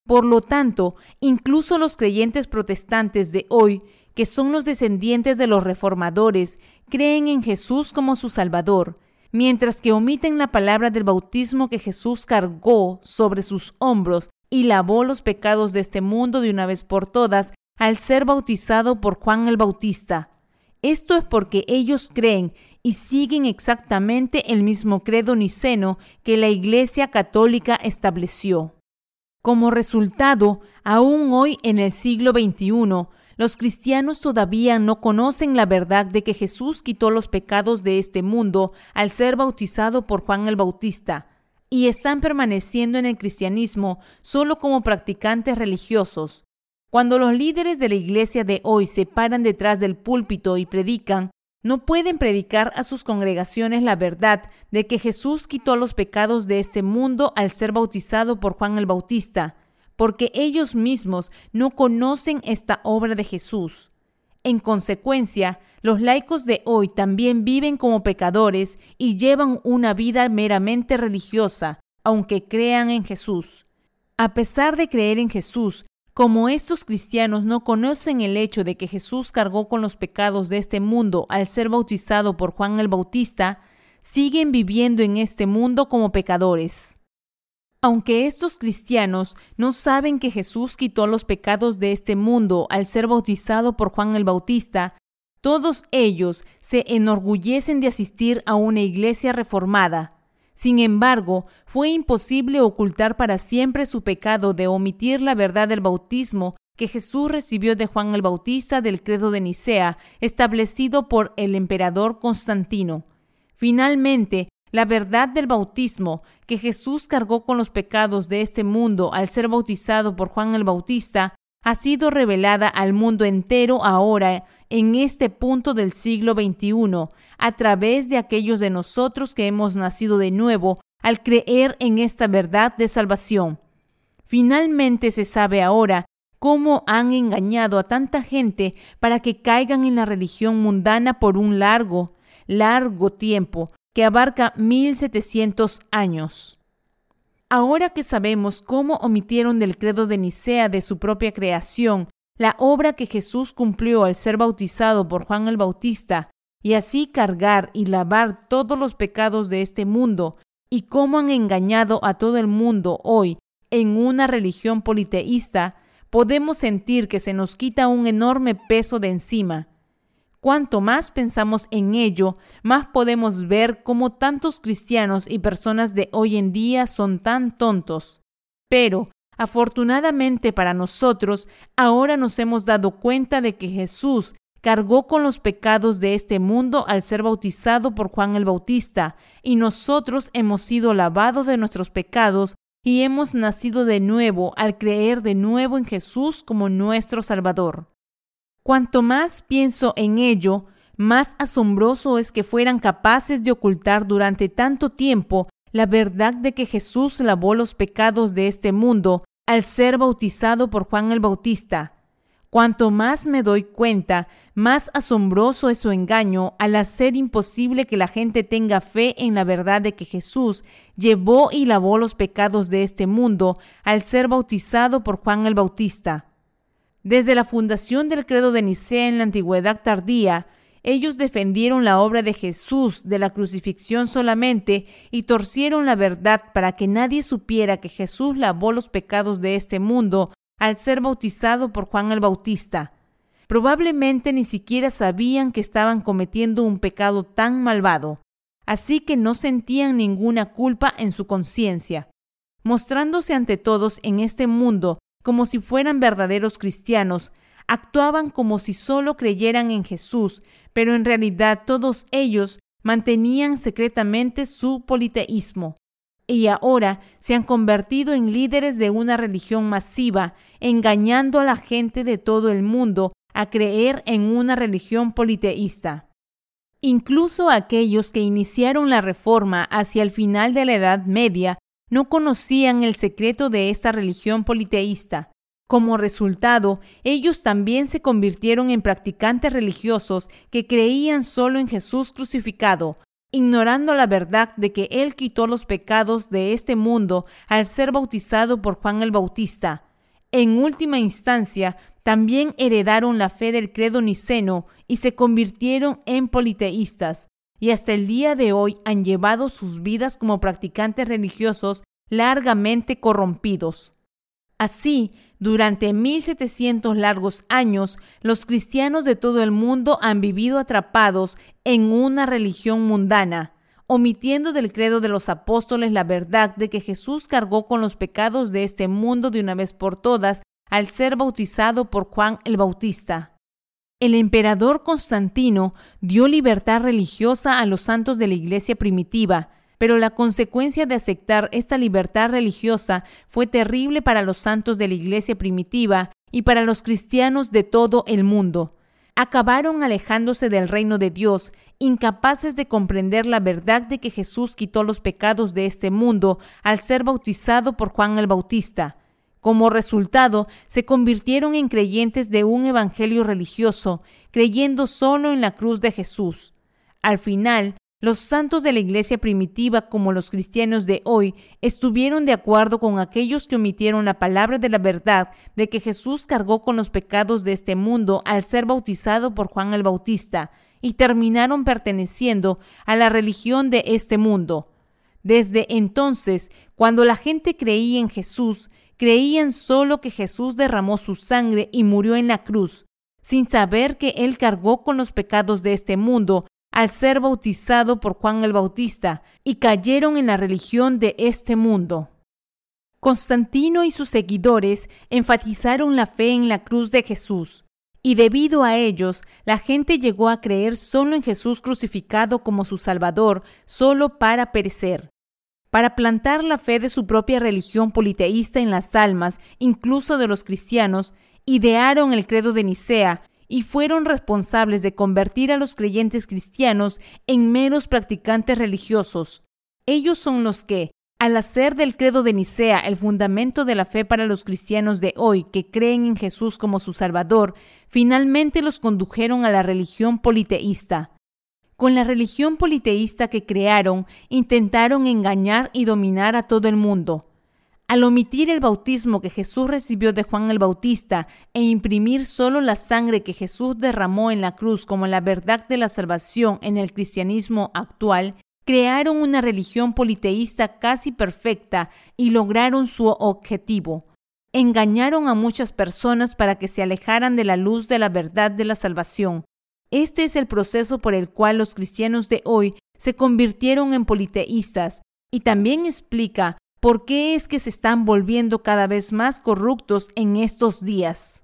Por lo tanto, incluso los creyentes protestantes de hoy, que son los descendientes de los reformadores, creen en Jesús como su Salvador, mientras que omiten la palabra del bautismo que Jesús cargó sobre sus hombros y lavó los pecados de este mundo de una vez por todas al ser bautizado por Juan el Bautista. Esto es porque ellos creen y siguen exactamente el mismo credo niceno que la Iglesia Católica estableció. Como resultado, aún hoy en el siglo XXI, los cristianos todavía no conocen la verdad de que Jesús quitó los pecados de este mundo al ser bautizado por Juan el Bautista, y están permaneciendo en el cristianismo solo como practicantes religiosos. Cuando los líderes de la iglesia de hoy se paran detrás del púlpito y predican, no pueden predicar a sus congregaciones la verdad de que Jesús quitó los pecados de este mundo al ser bautizado por Juan el Bautista, porque ellos mismos no conocen esta obra de Jesús. En consecuencia, los laicos de hoy también viven como pecadores y llevan una vida meramente religiosa, aunque crean en Jesús. A pesar de creer en Jesús, como estos cristianos no conocen el hecho de que Jesús cargó con los pecados de este mundo al ser bautizado por Juan el Bautista, siguen viviendo en este mundo como pecadores. Aunque estos cristianos no saben que Jesús quitó los pecados de este mundo al ser bautizado por Juan el Bautista, todos ellos se enorgullecen de asistir a una iglesia reformada, sin embargo, fue imposible ocultar para siempre su pecado de omitir la verdad del bautismo que Jesús recibió de Juan el Bautista del credo de Nicea, establecido por el emperador Constantino. Finalmente, la verdad del bautismo, que Jesús cargó con los pecados de este mundo al ser bautizado por Juan el Bautista, ha sido revelada al mundo entero ahora, en este punto del siglo XXI, a través de aquellos de nosotros que hemos nacido de nuevo al creer en esta verdad de salvación. Finalmente se sabe ahora cómo han engañado a tanta gente para que caigan en la religión mundana por un largo, largo tiempo que abarca 1700 años. Ahora que sabemos cómo omitieron del credo de Nicea de su propia creación la obra que Jesús cumplió al ser bautizado por Juan el Bautista y así cargar y lavar todos los pecados de este mundo, y cómo han engañado a todo el mundo hoy en una religión politeísta, podemos sentir que se nos quita un enorme peso de encima. Cuanto más pensamos en ello, más podemos ver cómo tantos cristianos y personas de hoy en día son tan tontos. Pero, afortunadamente para nosotros, ahora nos hemos dado cuenta de que Jesús cargó con los pecados de este mundo al ser bautizado por Juan el Bautista, y nosotros hemos sido lavados de nuestros pecados y hemos nacido de nuevo al creer de nuevo en Jesús como nuestro Salvador. Cuanto más pienso en ello, más asombroso es que fueran capaces de ocultar durante tanto tiempo la verdad de que Jesús lavó los pecados de este mundo al ser bautizado por Juan el Bautista. Cuanto más me doy cuenta, más asombroso es su engaño al hacer imposible que la gente tenga fe en la verdad de que Jesús llevó y lavó los pecados de este mundo al ser bautizado por Juan el Bautista. Desde la fundación del credo de Nicea en la antigüedad tardía, ellos defendieron la obra de Jesús de la crucifixión solamente y torcieron la verdad para que nadie supiera que Jesús lavó los pecados de este mundo al ser bautizado por Juan el Bautista. Probablemente ni siquiera sabían que estaban cometiendo un pecado tan malvado, así que no sentían ninguna culpa en su conciencia. Mostrándose ante todos en este mundo como si fueran verdaderos cristianos, actuaban como si solo creyeran en Jesús, pero en realidad todos ellos mantenían secretamente su politeísmo y ahora se han convertido en líderes de una religión masiva, engañando a la gente de todo el mundo a creer en una religión politeísta. Incluso aquellos que iniciaron la reforma hacia el final de la Edad Media no conocían el secreto de esta religión politeísta. Como resultado, ellos también se convirtieron en practicantes religiosos que creían solo en Jesús crucificado, ignorando la verdad de que Él quitó los pecados de este mundo al ser bautizado por Juan el Bautista. En última instancia, también heredaron la fe del credo niceno y se convirtieron en politeístas, y hasta el día de hoy han llevado sus vidas como practicantes religiosos largamente corrompidos. Así, durante 1700 largos años, los cristianos de todo el mundo han vivido atrapados en una religión mundana, omitiendo del credo de los apóstoles la verdad de que Jesús cargó con los pecados de este mundo de una vez por todas al ser bautizado por Juan el Bautista. El emperador Constantino dio libertad religiosa a los santos de la iglesia primitiva, pero la consecuencia de aceptar esta libertad religiosa fue terrible para los santos de la iglesia primitiva y para los cristianos de todo el mundo. Acabaron alejándose del reino de Dios, incapaces de comprender la verdad de que Jesús quitó los pecados de este mundo al ser bautizado por Juan el Bautista. Como resultado, se convirtieron en creyentes de un evangelio religioso, creyendo solo en la cruz de Jesús. Al final, los santos de la iglesia primitiva, como los cristianos de hoy, estuvieron de acuerdo con aquellos que omitieron la palabra de la verdad de que Jesús cargó con los pecados de este mundo al ser bautizado por Juan el Bautista, y terminaron perteneciendo a la religión de este mundo. Desde entonces, cuando la gente creía en Jesús, creían solo que Jesús derramó su sangre y murió en la cruz, sin saber que Él cargó con los pecados de este mundo al ser bautizado por Juan el Bautista y cayeron en la religión de este mundo. Constantino y sus seguidores enfatizaron la fe en la cruz de Jesús, y debido a ellos la gente llegó a creer solo en Jesús crucificado como su Salvador, solo para perecer. Para plantar la fe de su propia religión politeísta en las almas, incluso de los cristianos, idearon el credo de Nicea y fueron responsables de convertir a los creyentes cristianos en meros practicantes religiosos. Ellos son los que, al hacer del credo de Nicea el fundamento de la fe para los cristianos de hoy que creen en Jesús como su Salvador, finalmente los condujeron a la religión politeísta. Con la religión politeísta que crearon, intentaron engañar y dominar a todo el mundo. Al omitir el bautismo que Jesús recibió de Juan el Bautista e imprimir solo la sangre que Jesús derramó en la cruz como la verdad de la salvación en el cristianismo actual, crearon una religión politeísta casi perfecta y lograron su objetivo. Engañaron a muchas personas para que se alejaran de la luz de la verdad de la salvación. Este es el proceso por el cual los cristianos de hoy se convirtieron en politeístas y también explica por qué es que se están volviendo cada vez más corruptos en estos días.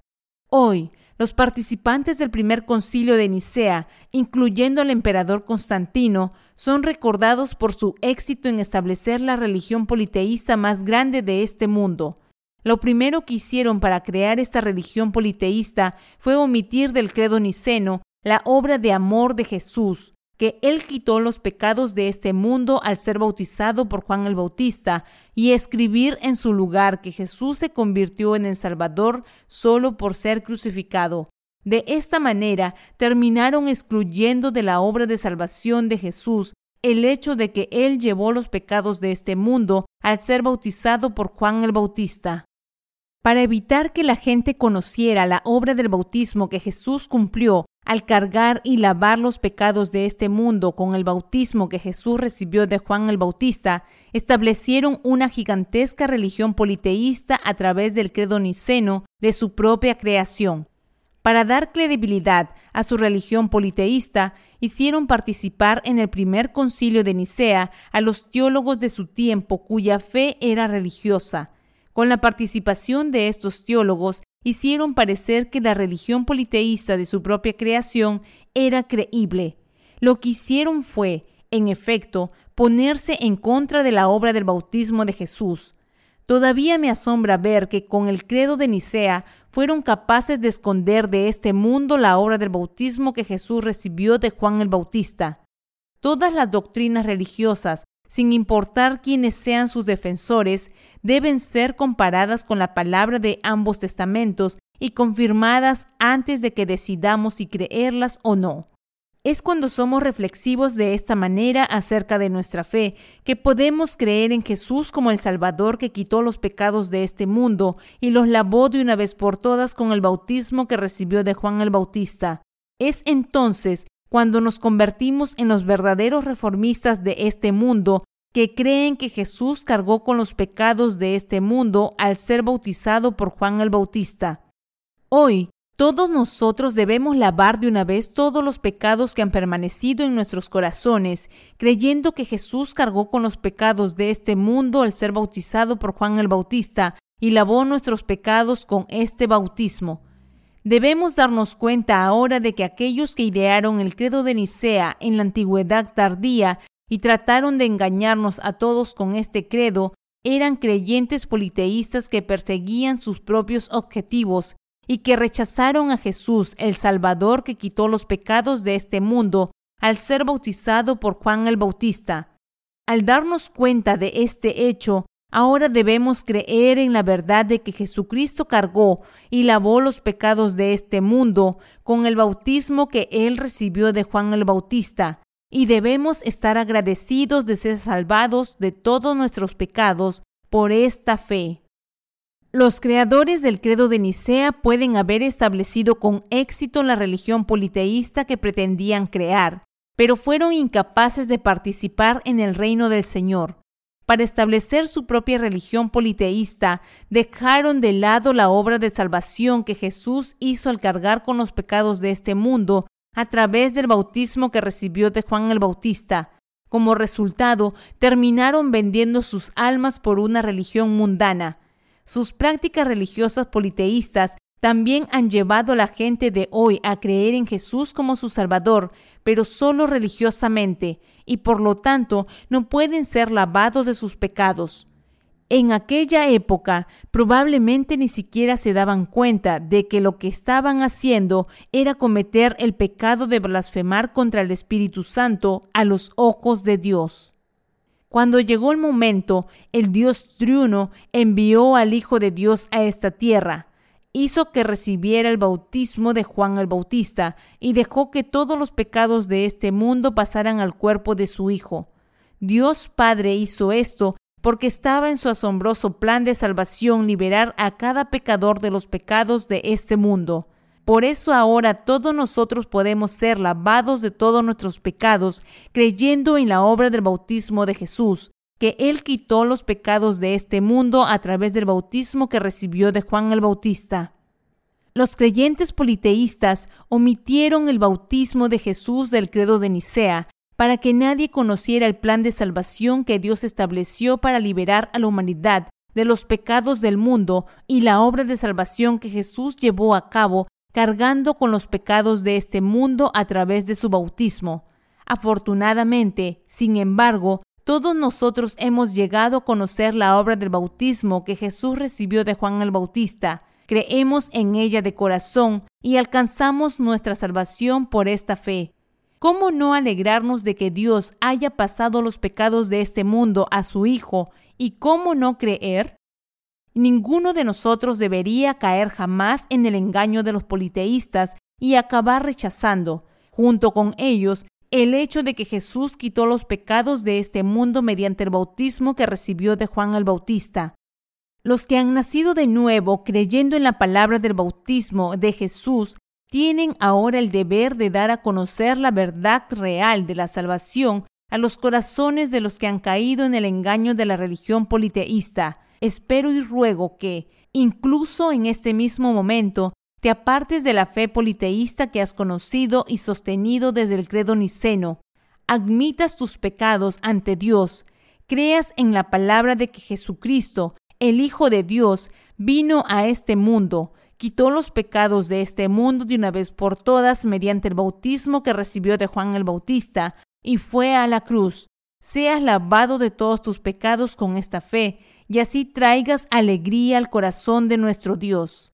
Hoy, los participantes del primer concilio de Nicea, incluyendo al emperador Constantino, son recordados por su éxito en establecer la religión politeísta más grande de este mundo. Lo primero que hicieron para crear esta religión politeísta fue omitir del credo niceno la obra de amor de Jesús, que Él quitó los pecados de este mundo al ser bautizado por Juan el Bautista, y escribir en su lugar que Jesús se convirtió en el Salvador solo por ser crucificado. De esta manera terminaron excluyendo de la obra de salvación de Jesús el hecho de que Él llevó los pecados de este mundo al ser bautizado por Juan el Bautista. Para evitar que la gente conociera la obra del bautismo que Jesús cumplió al cargar y lavar los pecados de este mundo con el bautismo que Jesús recibió de Juan el Bautista, establecieron una gigantesca religión politeísta a través del credo niceno de su propia creación. Para dar credibilidad a su religión politeísta, hicieron participar en el primer concilio de Nicea a los teólogos de su tiempo cuya fe era religiosa. Con la participación de estos teólogos, hicieron parecer que la religión politeísta de su propia creación era creíble. Lo que hicieron fue, en efecto, ponerse en contra de la obra del bautismo de Jesús. Todavía me asombra ver que con el credo de Nicea fueron capaces de esconder de este mundo la obra del bautismo que Jesús recibió de Juan el Bautista. Todas las doctrinas religiosas sin importar quiénes sean sus defensores, deben ser comparadas con la palabra de ambos testamentos y confirmadas antes de que decidamos si creerlas o no. Es cuando somos reflexivos de esta manera acerca de nuestra fe que podemos creer en Jesús como el Salvador que quitó los pecados de este mundo y los lavó de una vez por todas con el bautismo que recibió de Juan el Bautista. Es entonces cuando nos convertimos en los verdaderos reformistas de este mundo, que creen que Jesús cargó con los pecados de este mundo al ser bautizado por Juan el Bautista. Hoy, todos nosotros debemos lavar de una vez todos los pecados que han permanecido en nuestros corazones, creyendo que Jesús cargó con los pecados de este mundo al ser bautizado por Juan el Bautista y lavó nuestros pecados con este bautismo. Debemos darnos cuenta ahora de que aquellos que idearon el credo de Nicea en la antigüedad tardía y trataron de engañarnos a todos con este credo eran creyentes politeístas que perseguían sus propios objetivos y que rechazaron a Jesús, el Salvador que quitó los pecados de este mundo, al ser bautizado por Juan el Bautista. Al darnos cuenta de este hecho, Ahora debemos creer en la verdad de que Jesucristo cargó y lavó los pecados de este mundo con el bautismo que él recibió de Juan el Bautista, y debemos estar agradecidos de ser salvados de todos nuestros pecados por esta fe. Los creadores del credo de Nicea pueden haber establecido con éxito la religión politeísta que pretendían crear, pero fueron incapaces de participar en el reino del Señor para establecer su propia religión politeísta, dejaron de lado la obra de salvación que Jesús hizo al cargar con los pecados de este mundo a través del bautismo que recibió de Juan el Bautista. Como resultado, terminaron vendiendo sus almas por una religión mundana. Sus prácticas religiosas politeístas también han llevado a la gente de hoy a creer en Jesús como su Salvador, pero solo religiosamente, y por lo tanto no pueden ser lavados de sus pecados. En aquella época probablemente ni siquiera se daban cuenta de que lo que estaban haciendo era cometer el pecado de blasfemar contra el Espíritu Santo a los ojos de Dios. Cuando llegó el momento, el Dios triuno envió al Hijo de Dios a esta tierra, hizo que recibiera el bautismo de Juan el Bautista y dejó que todos los pecados de este mundo pasaran al cuerpo de su Hijo. Dios Padre hizo esto porque estaba en su asombroso plan de salvación liberar a cada pecador de los pecados de este mundo. Por eso ahora todos nosotros podemos ser lavados de todos nuestros pecados, creyendo en la obra del bautismo de Jesús, que Él quitó los pecados de este mundo a través del bautismo que recibió de Juan el Bautista. Los creyentes politeístas omitieron el bautismo de Jesús del credo de Nicea para que nadie conociera el plan de salvación que Dios estableció para liberar a la humanidad de los pecados del mundo y la obra de salvación que Jesús llevó a cabo cargando con los pecados de este mundo a través de su bautismo. Afortunadamente, sin embargo, todos nosotros hemos llegado a conocer la obra del bautismo que Jesús recibió de Juan el Bautista, creemos en ella de corazón y alcanzamos nuestra salvación por esta fe. ¿Cómo no alegrarnos de que Dios haya pasado los pecados de este mundo a su Hijo y cómo no creer? Ninguno de nosotros debería caer jamás en el engaño de los politeístas y acabar rechazando, junto con ellos, el hecho de que Jesús quitó los pecados de este mundo mediante el bautismo que recibió de Juan el Bautista. Los que han nacido de nuevo creyendo en la palabra del bautismo de Jesús tienen ahora el deber de dar a conocer la verdad real de la salvación a los corazones de los que han caído en el engaño de la religión politeísta. Espero y ruego que, incluso en este mismo momento, te apartes de la fe politeísta que has conocido y sostenido desde el credo niceno, admitas tus pecados ante Dios, creas en la palabra de que Jesucristo, el Hijo de Dios, vino a este mundo, quitó los pecados de este mundo de una vez por todas mediante el bautismo que recibió de Juan el Bautista y fue a la cruz. Seas lavado de todos tus pecados con esta fe y así traigas alegría al corazón de nuestro Dios.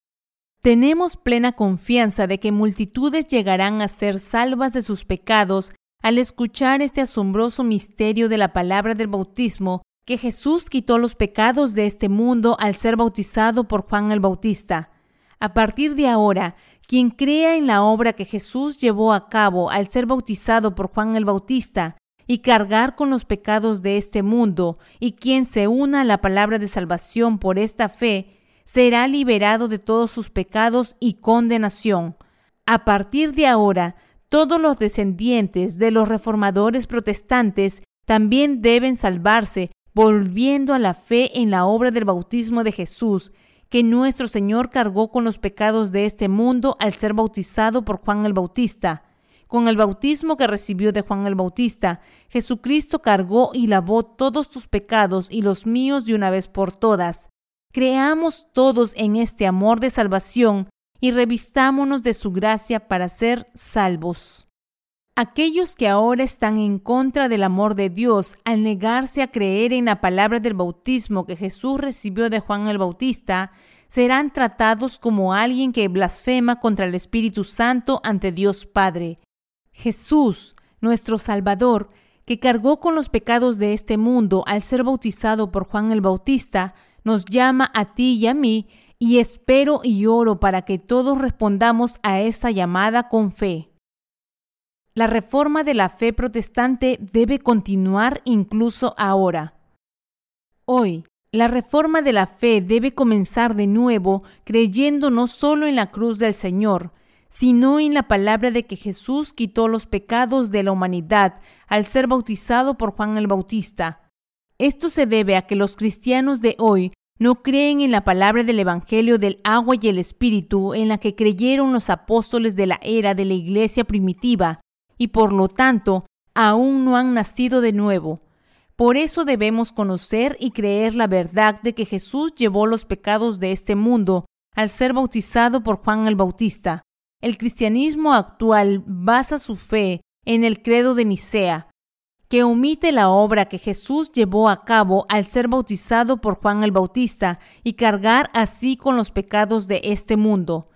Tenemos plena confianza de que multitudes llegarán a ser salvas de sus pecados al escuchar este asombroso misterio de la palabra del bautismo, que Jesús quitó los pecados de este mundo al ser bautizado por Juan el Bautista. A partir de ahora, quien crea en la obra que Jesús llevó a cabo al ser bautizado por Juan el Bautista y cargar con los pecados de este mundo, y quien se una a la palabra de salvación por esta fe, será liberado de todos sus pecados y condenación. A partir de ahora, todos los descendientes de los reformadores protestantes también deben salvarse volviendo a la fe en la obra del bautismo de Jesús que nuestro Señor cargó con los pecados de este mundo al ser bautizado por Juan el Bautista. Con el bautismo que recibió de Juan el Bautista, Jesucristo cargó y lavó todos tus pecados y los míos de una vez por todas. Creamos todos en este amor de salvación y revistámonos de su gracia para ser salvos. Aquellos que ahora están en contra del amor de Dios al negarse a creer en la palabra del bautismo que Jesús recibió de Juan el Bautista, serán tratados como alguien que blasfema contra el Espíritu Santo ante Dios Padre. Jesús, nuestro Salvador, que cargó con los pecados de este mundo al ser bautizado por Juan el Bautista, nos llama a ti y a mí, y espero y oro para que todos respondamos a esta llamada con fe. La reforma de la fe protestante debe continuar incluso ahora. Hoy, la reforma de la fe debe comenzar de nuevo creyendo no solo en la cruz del Señor, sino en la palabra de que Jesús quitó los pecados de la humanidad al ser bautizado por Juan el Bautista. Esto se debe a que los cristianos de hoy no creen en la palabra del Evangelio del agua y el Espíritu en la que creyeron los apóstoles de la era de la iglesia primitiva, y por lo tanto aún no han nacido de nuevo. Por eso debemos conocer y creer la verdad de que Jesús llevó los pecados de este mundo al ser bautizado por Juan el Bautista. El cristianismo actual basa su fe en el credo de Nicea, que omite la obra que Jesús llevó a cabo al ser bautizado por Juan el Bautista y cargar así con los pecados de este mundo.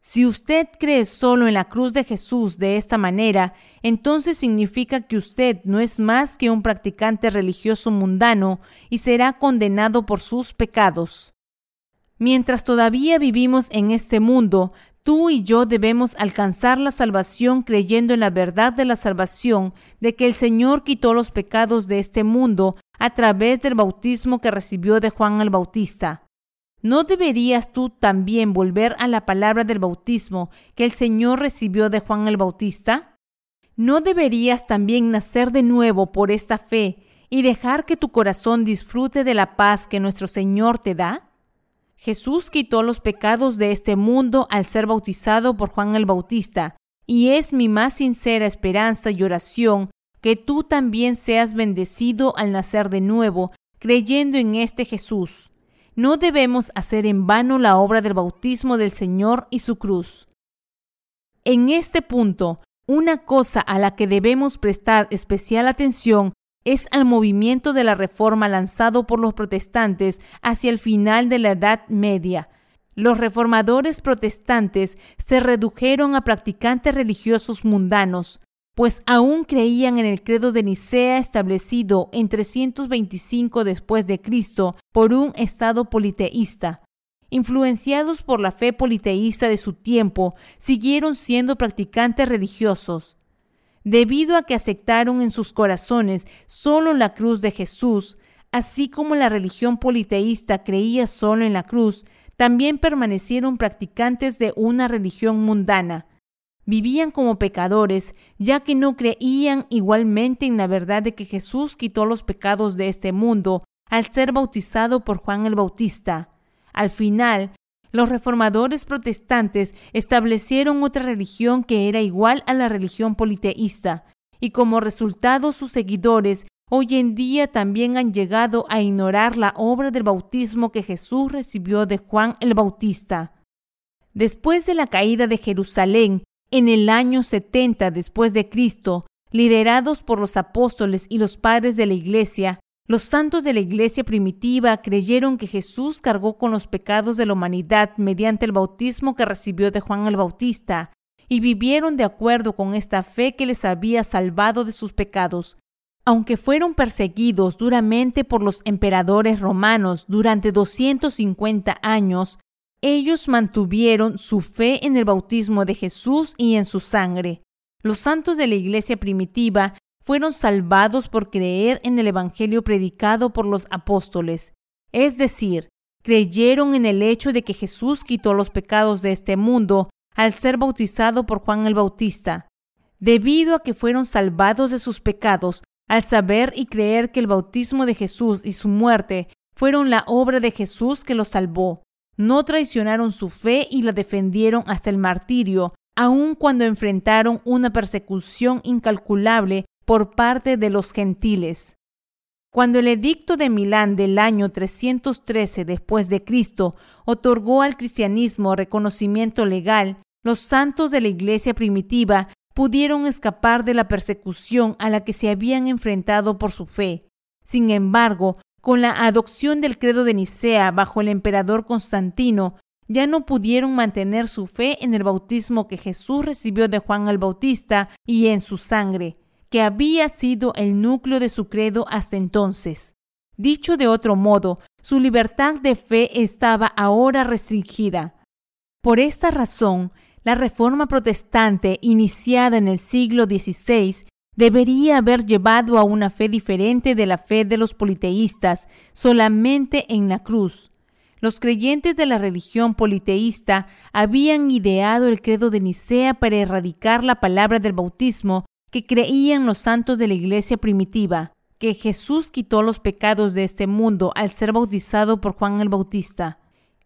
Si usted cree solo en la cruz de Jesús de esta manera, entonces significa que usted no es más que un practicante religioso mundano y será condenado por sus pecados. Mientras todavía vivimos en este mundo, Tú y yo debemos alcanzar la salvación creyendo en la verdad de la salvación, de que el Señor quitó los pecados de este mundo a través del bautismo que recibió de Juan el Bautista. ¿No deberías tú también volver a la palabra del bautismo que el Señor recibió de Juan el Bautista? ¿No deberías también nacer de nuevo por esta fe y dejar que tu corazón disfrute de la paz que nuestro Señor te da? Jesús quitó los pecados de este mundo al ser bautizado por Juan el Bautista, y es mi más sincera esperanza y oración que tú también seas bendecido al nacer de nuevo, creyendo en este Jesús. No debemos hacer en vano la obra del bautismo del Señor y su cruz. En este punto, una cosa a la que debemos prestar especial atención es al movimiento de la reforma lanzado por los protestantes hacia el final de la Edad Media. Los reformadores protestantes se redujeron a practicantes religiosos mundanos, pues aún creían en el credo de Nicea establecido en 325 después de Cristo por un estado politeísta. Influenciados por la fe politeísta de su tiempo, siguieron siendo practicantes religiosos debido a que aceptaron en sus corazones solo la cruz de Jesús, así como la religión politeísta creía solo en la cruz, también permanecieron practicantes de una religión mundana. Vivían como pecadores, ya que no creían igualmente en la verdad de que Jesús quitó los pecados de este mundo al ser bautizado por Juan el Bautista. Al final, los reformadores protestantes establecieron otra religión que era igual a la religión politeísta, y como resultado sus seguidores hoy en día también han llegado a ignorar la obra del bautismo que Jesús recibió de Juan el Bautista. Después de la caída de Jerusalén, en el año 70 después de Cristo, liderados por los apóstoles y los padres de la Iglesia, los santos de la iglesia primitiva creyeron que Jesús cargó con los pecados de la humanidad mediante el bautismo que recibió de Juan el Bautista, y vivieron de acuerdo con esta fe que les había salvado de sus pecados. Aunque fueron perseguidos duramente por los emperadores romanos durante 250 años, ellos mantuvieron su fe en el bautismo de Jesús y en su sangre. Los santos de la iglesia primitiva fueron salvados por creer en el Evangelio predicado por los apóstoles, es decir, creyeron en el hecho de que Jesús quitó los pecados de este mundo al ser bautizado por Juan el Bautista. Debido a que fueron salvados de sus pecados, al saber y creer que el bautismo de Jesús y su muerte fueron la obra de Jesús que los salvó, no traicionaron su fe y la defendieron hasta el martirio, aun cuando enfrentaron una persecución incalculable por parte de los gentiles. Cuando el edicto de Milán del año 313 después de Cristo otorgó al cristianismo reconocimiento legal, los santos de la iglesia primitiva pudieron escapar de la persecución a la que se habían enfrentado por su fe. Sin embargo, con la adopción del credo de Nicea bajo el emperador Constantino, ya no pudieron mantener su fe en el bautismo que Jesús recibió de Juan el Bautista y en su sangre que había sido el núcleo de su credo hasta entonces. Dicho de otro modo, su libertad de fe estaba ahora restringida. Por esta razón, la reforma protestante iniciada en el siglo XVI debería haber llevado a una fe diferente de la fe de los politeístas solamente en la cruz. Los creyentes de la religión politeísta habían ideado el credo de Nicea para erradicar la palabra del bautismo que creían los santos de la iglesia primitiva, que Jesús quitó los pecados de este mundo al ser bautizado por Juan el Bautista.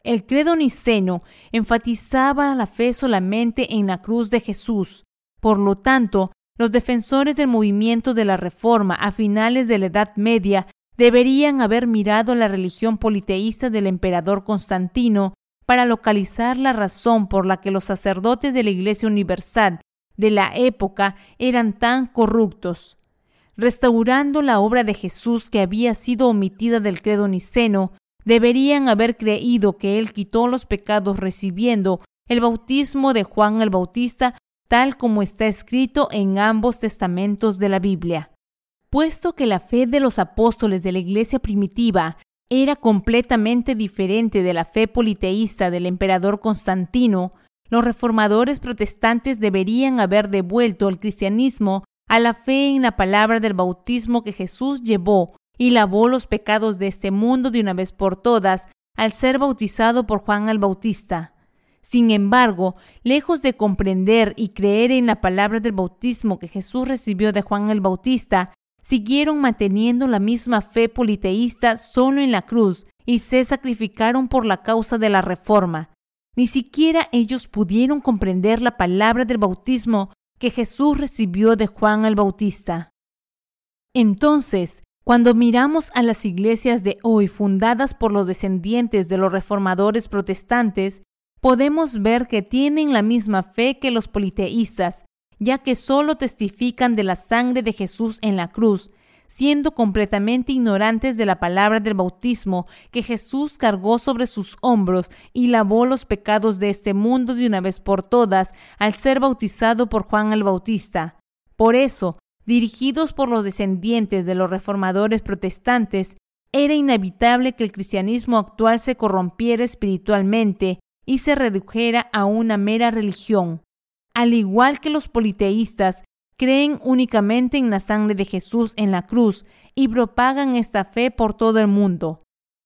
El credo niceno enfatizaba la fe solamente en la cruz de Jesús. Por lo tanto, los defensores del movimiento de la Reforma a finales de la Edad Media deberían haber mirado la religión politeísta del emperador Constantino para localizar la razón por la que los sacerdotes de la Iglesia Universal de la época eran tan corruptos. Restaurando la obra de Jesús que había sido omitida del credo niceno, deberían haber creído que Él quitó los pecados recibiendo el bautismo de Juan el Bautista tal como está escrito en ambos testamentos de la Biblia. Puesto que la fe de los apóstoles de la iglesia primitiva era completamente diferente de la fe politeísta del emperador Constantino, los reformadores protestantes deberían haber devuelto el cristianismo a la fe en la palabra del bautismo que Jesús llevó y lavó los pecados de este mundo de una vez por todas al ser bautizado por Juan el Bautista. Sin embargo, lejos de comprender y creer en la palabra del bautismo que Jesús recibió de Juan el Bautista, siguieron manteniendo la misma fe politeísta solo en la cruz y se sacrificaron por la causa de la reforma. Ni siquiera ellos pudieron comprender la palabra del bautismo que Jesús recibió de Juan el Bautista. Entonces, cuando miramos a las iglesias de hoy fundadas por los descendientes de los reformadores protestantes, podemos ver que tienen la misma fe que los politeístas, ya que solo testifican de la sangre de Jesús en la cruz, siendo completamente ignorantes de la palabra del bautismo que Jesús cargó sobre sus hombros y lavó los pecados de este mundo de una vez por todas al ser bautizado por Juan el Bautista. Por eso, dirigidos por los descendientes de los reformadores protestantes, era inevitable que el cristianismo actual se corrompiera espiritualmente y se redujera a una mera religión. Al igual que los politeístas, creen únicamente en la sangre de Jesús en la cruz y propagan esta fe por todo el mundo.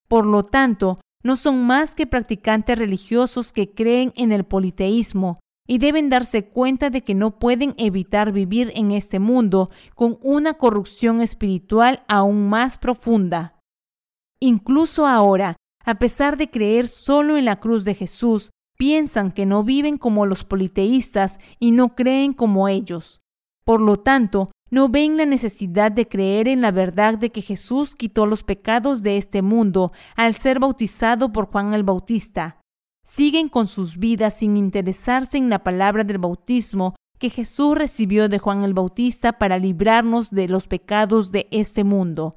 Por lo tanto, no son más que practicantes religiosos que creen en el politeísmo y deben darse cuenta de que no pueden evitar vivir en este mundo con una corrupción espiritual aún más profunda. Incluso ahora, a pesar de creer solo en la cruz de Jesús, piensan que no viven como los politeístas y no creen como ellos. Por lo tanto, no ven la necesidad de creer en la verdad de que Jesús quitó los pecados de este mundo al ser bautizado por Juan el Bautista. Siguen con sus vidas sin interesarse en la palabra del bautismo que Jesús recibió de Juan el Bautista para librarnos de los pecados de este mundo.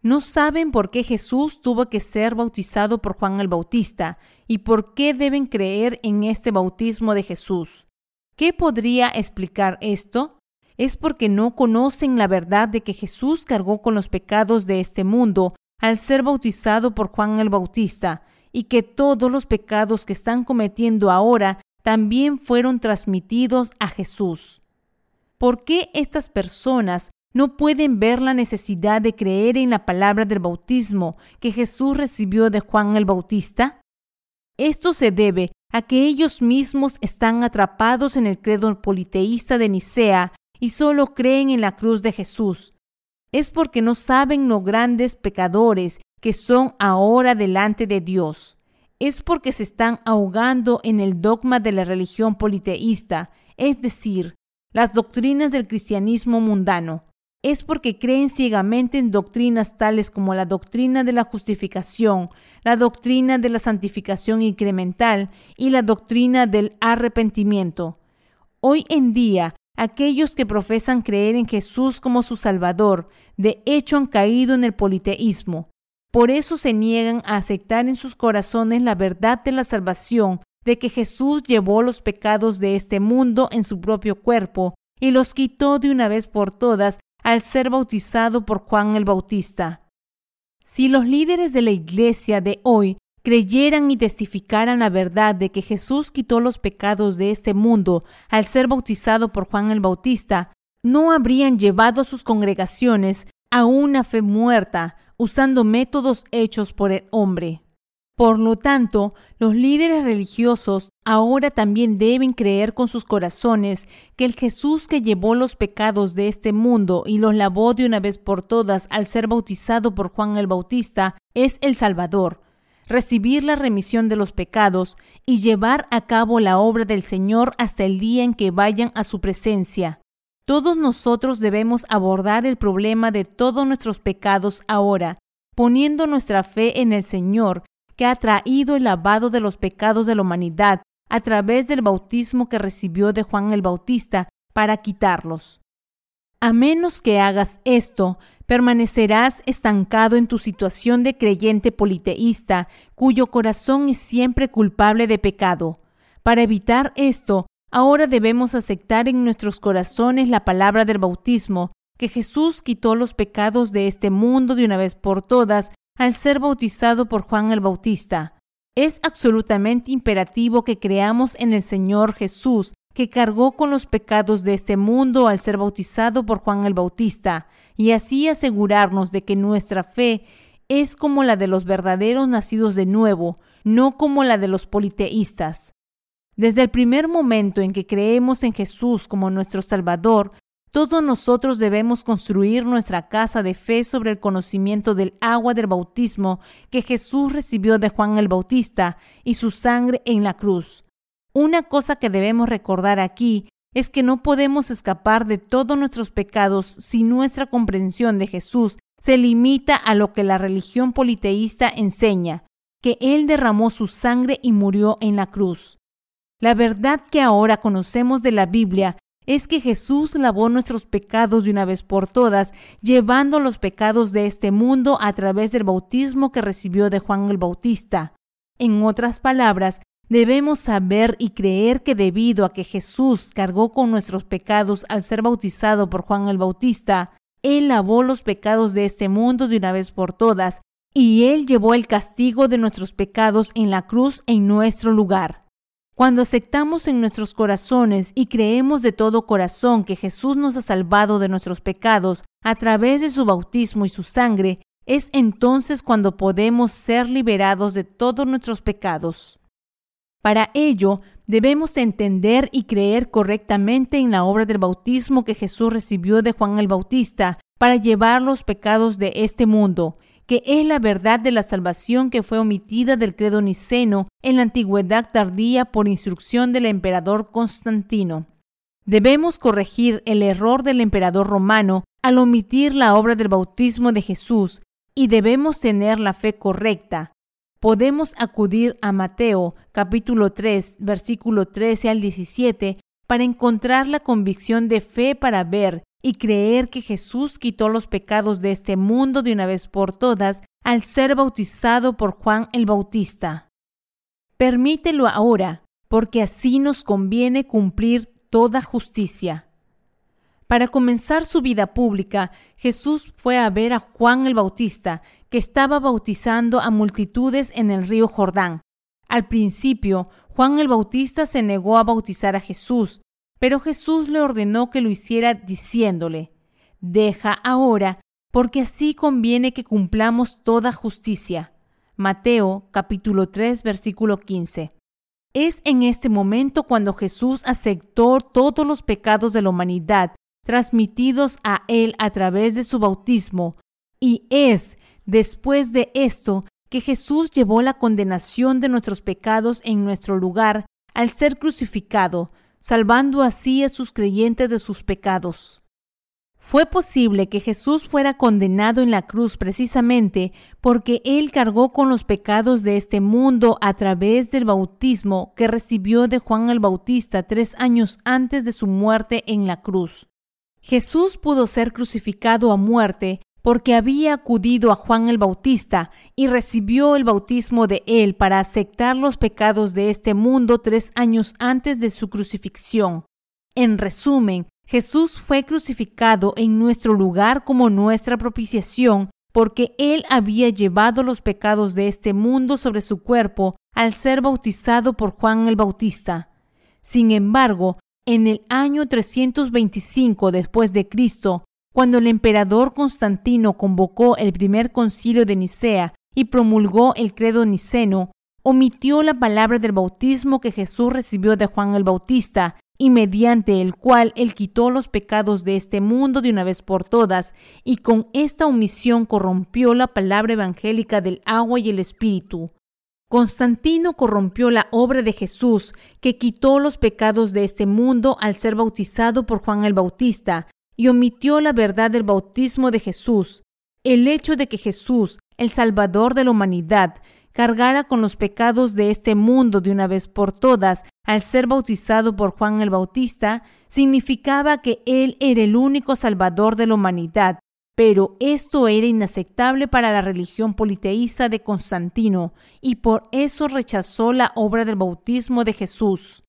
No saben por qué Jesús tuvo que ser bautizado por Juan el Bautista y por qué deben creer en este bautismo de Jesús. ¿Qué podría explicar esto? Es porque no conocen la verdad de que Jesús cargó con los pecados de este mundo al ser bautizado por Juan el Bautista, y que todos los pecados que están cometiendo ahora también fueron transmitidos a Jesús. ¿Por qué estas personas no pueden ver la necesidad de creer en la palabra del bautismo que Jesús recibió de Juan el Bautista? Esto se debe a que ellos mismos están atrapados en el credo politeísta de Nicea y solo creen en la cruz de Jesús. Es porque no saben lo grandes pecadores que son ahora delante de Dios. Es porque se están ahogando en el dogma de la religión politeísta, es decir, las doctrinas del cristianismo mundano. Es porque creen ciegamente en doctrinas tales como la doctrina de la justificación, la doctrina de la santificación incremental y la doctrina del arrepentimiento. Hoy en día aquellos que profesan creer en Jesús como su Salvador, de hecho han caído en el politeísmo. Por eso se niegan a aceptar en sus corazones la verdad de la salvación, de que Jesús llevó los pecados de este mundo en su propio cuerpo y los quitó de una vez por todas al ser bautizado por Juan el Bautista. Si los líderes de la iglesia de hoy creyeran y testificaran la verdad de que Jesús quitó los pecados de este mundo al ser bautizado por Juan el Bautista, no habrían llevado sus congregaciones a una fe muerta usando métodos hechos por el hombre. Por lo tanto, los líderes religiosos ahora también deben creer con sus corazones que el Jesús que llevó los pecados de este mundo y los lavó de una vez por todas al ser bautizado por Juan el Bautista es el Salvador, recibir la remisión de los pecados y llevar a cabo la obra del Señor hasta el día en que vayan a su presencia. Todos nosotros debemos abordar el problema de todos nuestros pecados ahora, poniendo nuestra fe en el Señor, que ha traído el lavado de los pecados de la humanidad a través del bautismo que recibió de Juan el Bautista para quitarlos. A menos que hagas esto, permanecerás estancado en tu situación de creyente politeísta, cuyo corazón es siempre culpable de pecado. Para evitar esto, ahora debemos aceptar en nuestros corazones la palabra del bautismo, que Jesús quitó los pecados de este mundo de una vez por todas al ser bautizado por Juan el Bautista. Es absolutamente imperativo que creamos en el Señor Jesús, que cargó con los pecados de este mundo al ser bautizado por Juan el Bautista, y así asegurarnos de que nuestra fe es como la de los verdaderos nacidos de nuevo, no como la de los politeístas. Desde el primer momento en que creemos en Jesús como nuestro Salvador, todos nosotros debemos construir nuestra casa de fe sobre el conocimiento del agua del bautismo que Jesús recibió de Juan el Bautista y su sangre en la cruz. Una cosa que debemos recordar aquí es que no podemos escapar de todos nuestros pecados si nuestra comprensión de Jesús se limita a lo que la religión politeísta enseña, que Él derramó su sangre y murió en la cruz. La verdad que ahora conocemos de la Biblia es que Jesús lavó nuestros pecados de una vez por todas, llevando los pecados de este mundo a través del bautismo que recibió de Juan el Bautista. En otras palabras, debemos saber y creer que debido a que Jesús cargó con nuestros pecados al ser bautizado por Juan el Bautista, Él lavó los pecados de este mundo de una vez por todas, y Él llevó el castigo de nuestros pecados en la cruz en nuestro lugar. Cuando aceptamos en nuestros corazones y creemos de todo corazón que Jesús nos ha salvado de nuestros pecados a través de su bautismo y su sangre, es entonces cuando podemos ser liberados de todos nuestros pecados. Para ello, debemos entender y creer correctamente en la obra del bautismo que Jesús recibió de Juan el Bautista para llevar los pecados de este mundo que es la verdad de la salvación que fue omitida del credo niceno en la antigüedad tardía por instrucción del emperador Constantino. Debemos corregir el error del emperador romano al omitir la obra del bautismo de Jesús y debemos tener la fe correcta. Podemos acudir a Mateo capítulo 3 versículo 13 al 17 para encontrar la convicción de fe para ver y creer que Jesús quitó los pecados de este mundo de una vez por todas al ser bautizado por Juan el Bautista. Permítelo ahora, porque así nos conviene cumplir toda justicia. Para comenzar su vida pública, Jesús fue a ver a Juan el Bautista, que estaba bautizando a multitudes en el río Jordán. Al principio, Juan el Bautista se negó a bautizar a Jesús, pero Jesús le ordenó que lo hiciera diciéndole, Deja ahora, porque así conviene que cumplamos toda justicia. Mateo capítulo 3 versículo 15. Es en este momento cuando Jesús aceptó todos los pecados de la humanidad transmitidos a él a través de su bautismo, y es después de esto que Jesús llevó la condenación de nuestros pecados en nuestro lugar al ser crucificado, salvando así a sus creyentes de sus pecados. Fue posible que Jesús fuera condenado en la cruz precisamente porque Él cargó con los pecados de este mundo a través del bautismo que recibió de Juan el Bautista tres años antes de su muerte en la cruz. Jesús pudo ser crucificado a muerte porque había acudido a Juan el Bautista y recibió el bautismo de él para aceptar los pecados de este mundo tres años antes de su crucifixión. En resumen, Jesús fue crucificado en nuestro lugar como nuestra propiciación, porque Él había llevado los pecados de este mundo sobre su cuerpo al ser bautizado por Juan el Bautista. Sin embargo, en el año 325 después de Cristo, cuando el emperador Constantino convocó el primer concilio de Nicea y promulgó el credo niceno, omitió la palabra del bautismo que Jesús recibió de Juan el Bautista y mediante el cual él quitó los pecados de este mundo de una vez por todas, y con esta omisión corrompió la palabra evangélica del agua y el espíritu. Constantino corrompió la obra de Jesús, que quitó los pecados de este mundo al ser bautizado por Juan el Bautista, y omitió la verdad del bautismo de Jesús, el hecho de que Jesús, el Salvador de la humanidad, cargara con los pecados de este mundo de una vez por todas al ser bautizado por Juan el Bautista, significaba que Él era el único Salvador de la humanidad, pero esto era inaceptable para la religión politeísta de Constantino, y por eso rechazó la obra del bautismo de Jesús.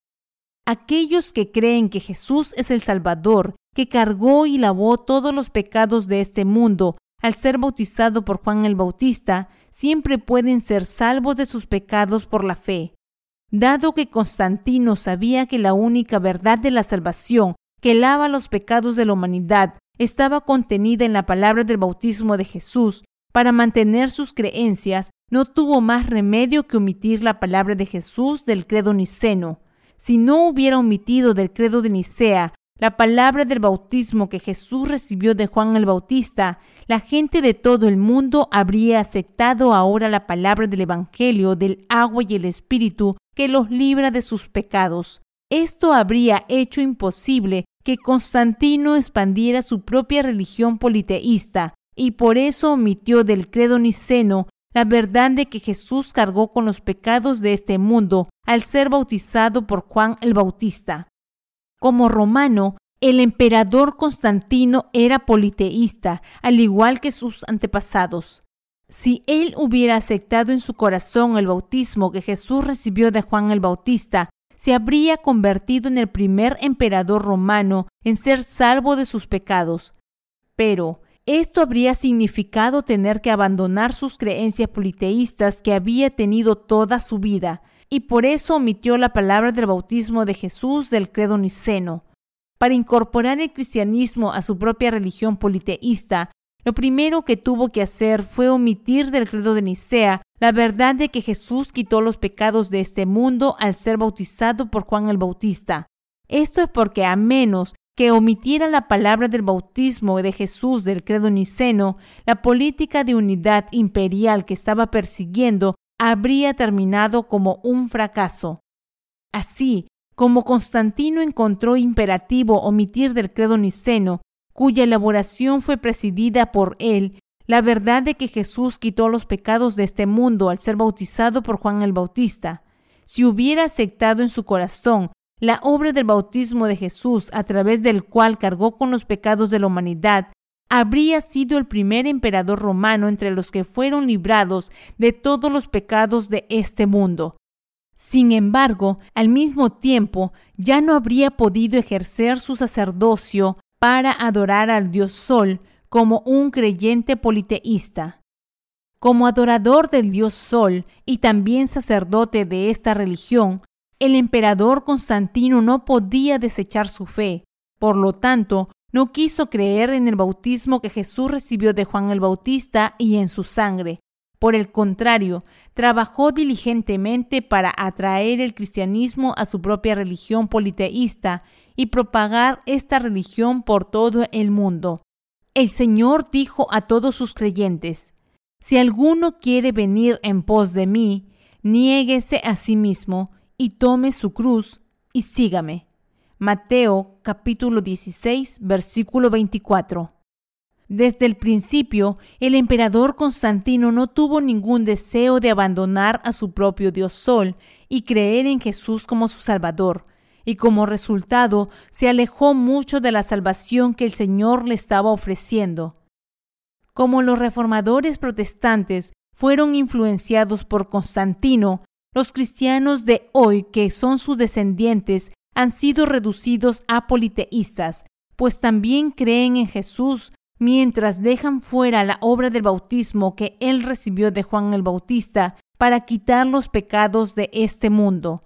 Aquellos que creen que Jesús es el Salvador que cargó y lavó todos los pecados de este mundo al ser bautizado por Juan el Bautista, siempre pueden ser salvos de sus pecados por la fe. Dado que Constantino sabía que la única verdad de la salvación que lava los pecados de la humanidad estaba contenida en la palabra del bautismo de Jesús, para mantener sus creencias, no tuvo más remedio que omitir la palabra de Jesús del credo niceno. Si no hubiera omitido del credo de Nicea la palabra del bautismo que Jesús recibió de Juan el Bautista, la gente de todo el mundo habría aceptado ahora la palabra del Evangelio del agua y el Espíritu que los libra de sus pecados. Esto habría hecho imposible que Constantino expandiera su propia religión politeísta, y por eso omitió del credo niceno la verdad de que Jesús cargó con los pecados de este mundo al ser bautizado por Juan el Bautista. Como romano, el emperador Constantino era politeísta, al igual que sus antepasados. Si él hubiera aceptado en su corazón el bautismo que Jesús recibió de Juan el Bautista, se habría convertido en el primer emperador romano en ser salvo de sus pecados. Pero esto habría significado tener que abandonar sus creencias politeístas que había tenido toda su vida, y por eso omitió la palabra del bautismo de Jesús del credo niceno. Para incorporar el cristianismo a su propia religión politeísta, lo primero que tuvo que hacer fue omitir del credo de Nicea la verdad de que Jesús quitó los pecados de este mundo al ser bautizado por Juan el Bautista. Esto es porque a menos que omitiera la palabra del bautismo de Jesús del credo niceno, la política de unidad imperial que estaba persiguiendo habría terminado como un fracaso. Así, como Constantino encontró imperativo omitir del credo niceno, cuya elaboración fue presidida por él, la verdad de que Jesús quitó los pecados de este mundo al ser bautizado por Juan el Bautista, si hubiera aceptado en su corazón la obra del bautismo de Jesús a través del cual cargó con los pecados de la humanidad, habría sido el primer emperador romano entre los que fueron librados de todos los pecados de este mundo. Sin embargo, al mismo tiempo, ya no habría podido ejercer su sacerdocio para adorar al dios Sol como un creyente politeísta. Como adorador del dios Sol y también sacerdote de esta religión, el emperador Constantino no podía desechar su fe. Por lo tanto, no quiso creer en el bautismo que Jesús recibió de Juan el Bautista y en su sangre. Por el contrario, trabajó diligentemente para atraer el cristianismo a su propia religión politeísta y propagar esta religión por todo el mundo. El Señor dijo a todos sus creyentes, Si alguno quiere venir en pos de mí, niéguese a sí mismo y tome su cruz y sígame. Mateo capítulo 16 versículo 24. Desde el principio, el emperador Constantino no tuvo ningún deseo de abandonar a su propio Dios Sol y creer en Jesús como su Salvador, y como resultado se alejó mucho de la salvación que el Señor le estaba ofreciendo. Como los reformadores protestantes fueron influenciados por Constantino, los cristianos de hoy, que son sus descendientes, han sido reducidos a politeístas, pues también creen en Jesús mientras dejan fuera la obra del bautismo que él recibió de Juan el Bautista para quitar los pecados de este mundo.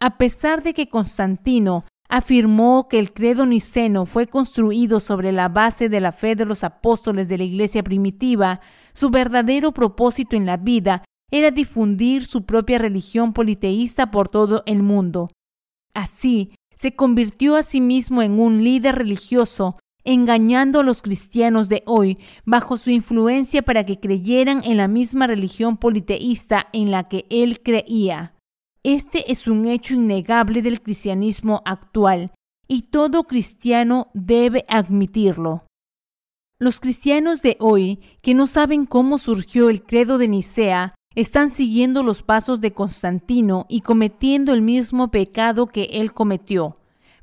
A pesar de que Constantino afirmó que el credo niceno fue construido sobre la base de la fe de los apóstoles de la iglesia primitiva, su verdadero propósito en la vida era difundir su propia religión politeísta por todo el mundo. Así, se convirtió a sí mismo en un líder religioso, engañando a los cristianos de hoy bajo su influencia para que creyeran en la misma religión politeísta en la que él creía. Este es un hecho innegable del cristianismo actual, y todo cristiano debe admitirlo. Los cristianos de hoy, que no saben cómo surgió el credo de Nicea, están siguiendo los pasos de Constantino y cometiendo el mismo pecado que él cometió.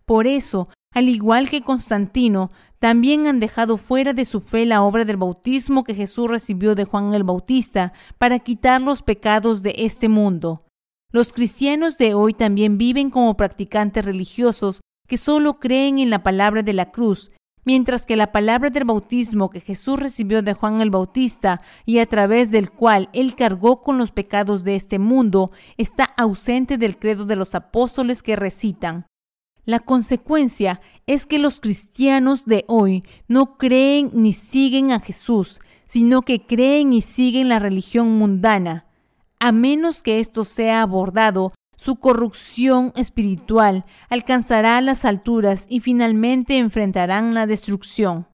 Por eso, al igual que Constantino, también han dejado fuera de su fe la obra del bautismo que Jesús recibió de Juan el Bautista para quitar los pecados de este mundo. Los cristianos de hoy también viven como practicantes religiosos que solo creen en la palabra de la cruz, mientras que la palabra del bautismo que Jesús recibió de Juan el Bautista y a través del cual él cargó con los pecados de este mundo está ausente del credo de los apóstoles que recitan. La consecuencia es que los cristianos de hoy no creen ni siguen a Jesús, sino que creen y siguen la religión mundana. A menos que esto sea abordado, su corrupción espiritual alcanzará las alturas y finalmente enfrentarán la destrucción.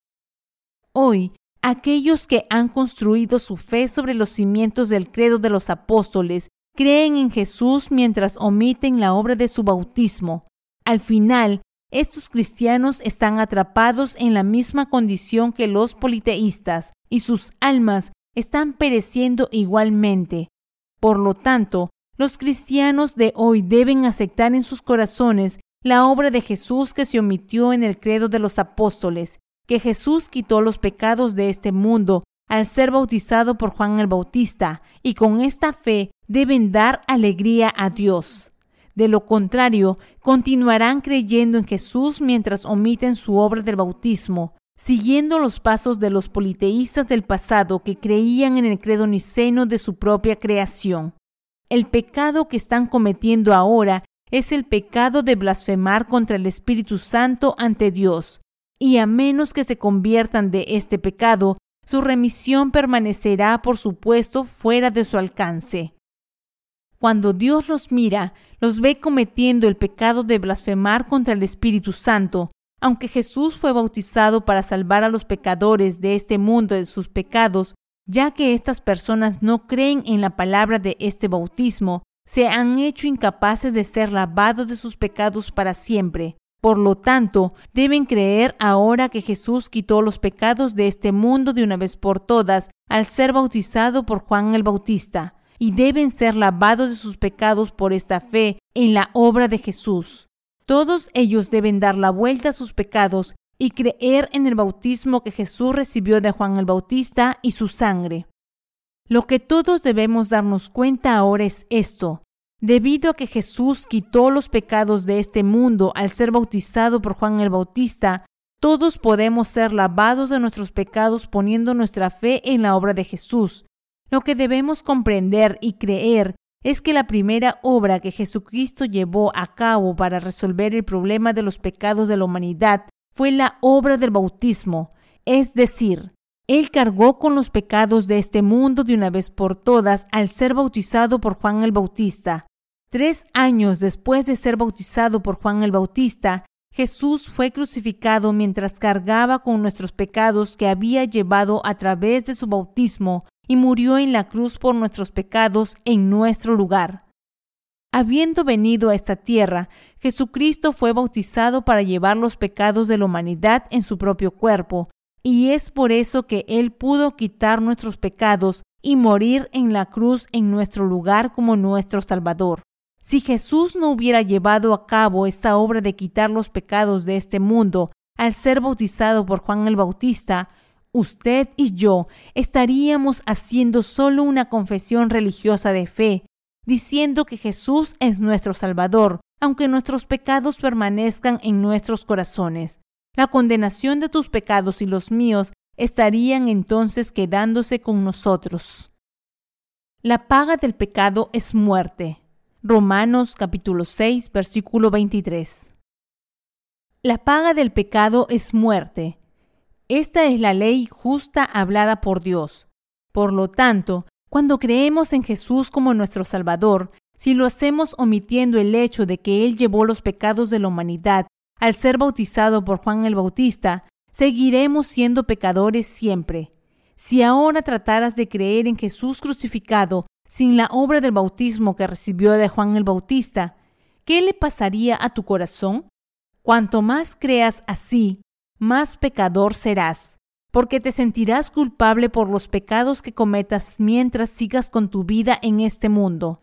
Hoy, aquellos que han construido su fe sobre los cimientos del credo de los apóstoles creen en Jesús mientras omiten la obra de su bautismo. Al final, estos cristianos están atrapados en la misma condición que los politeístas y sus almas están pereciendo igualmente. Por lo tanto, los cristianos de hoy deben aceptar en sus corazones la obra de Jesús que se omitió en el credo de los apóstoles, que Jesús quitó los pecados de este mundo al ser bautizado por Juan el Bautista, y con esta fe deben dar alegría a Dios. De lo contrario, continuarán creyendo en Jesús mientras omiten su obra del bautismo, siguiendo los pasos de los politeístas del pasado que creían en el credo niceno de su propia creación. El pecado que están cometiendo ahora es el pecado de blasfemar contra el Espíritu Santo ante Dios, y a menos que se conviertan de este pecado, su remisión permanecerá, por supuesto, fuera de su alcance. Cuando Dios los mira, los ve cometiendo el pecado de blasfemar contra el Espíritu Santo, aunque Jesús fue bautizado para salvar a los pecadores de este mundo de sus pecados, ya que estas personas no creen en la palabra de este bautismo, se han hecho incapaces de ser lavados de sus pecados para siempre. Por lo tanto, deben creer ahora que Jesús quitó los pecados de este mundo de una vez por todas al ser bautizado por Juan el Bautista, y deben ser lavados de sus pecados por esta fe en la obra de Jesús. Todos ellos deben dar la vuelta a sus pecados y creer en el bautismo que Jesús recibió de Juan el Bautista y su sangre. Lo que todos debemos darnos cuenta ahora es esto. Debido a que Jesús quitó los pecados de este mundo al ser bautizado por Juan el Bautista, todos podemos ser lavados de nuestros pecados poniendo nuestra fe en la obra de Jesús. Lo que debemos comprender y creer es que la primera obra que Jesucristo llevó a cabo para resolver el problema de los pecados de la humanidad fue la obra del bautismo, es decir, él cargó con los pecados de este mundo de una vez por todas al ser bautizado por Juan el Bautista. Tres años después de ser bautizado por Juan el Bautista, Jesús fue crucificado mientras cargaba con nuestros pecados que había llevado a través de su bautismo y murió en la cruz por nuestros pecados en nuestro lugar. Habiendo venido a esta tierra, Jesucristo fue bautizado para llevar los pecados de la humanidad en su propio cuerpo, y es por eso que Él pudo quitar nuestros pecados y morir en la cruz en nuestro lugar como nuestro Salvador. Si Jesús no hubiera llevado a cabo esta obra de quitar los pecados de este mundo al ser bautizado por Juan el Bautista, usted y yo estaríamos haciendo solo una confesión religiosa de fe diciendo que Jesús es nuestro Salvador, aunque nuestros pecados permanezcan en nuestros corazones. La condenación de tus pecados y los míos estarían entonces quedándose con nosotros. La paga del pecado es muerte. Romanos capítulo 6, versículo 23. La paga del pecado es muerte. Esta es la ley justa hablada por Dios. Por lo tanto, cuando creemos en Jesús como nuestro Salvador, si lo hacemos omitiendo el hecho de que Él llevó los pecados de la humanidad al ser bautizado por Juan el Bautista, seguiremos siendo pecadores siempre. Si ahora trataras de creer en Jesús crucificado sin la obra del bautismo que recibió de Juan el Bautista, ¿qué le pasaría a tu corazón? Cuanto más creas así, más pecador serás porque te sentirás culpable por los pecados que cometas mientras sigas con tu vida en este mundo.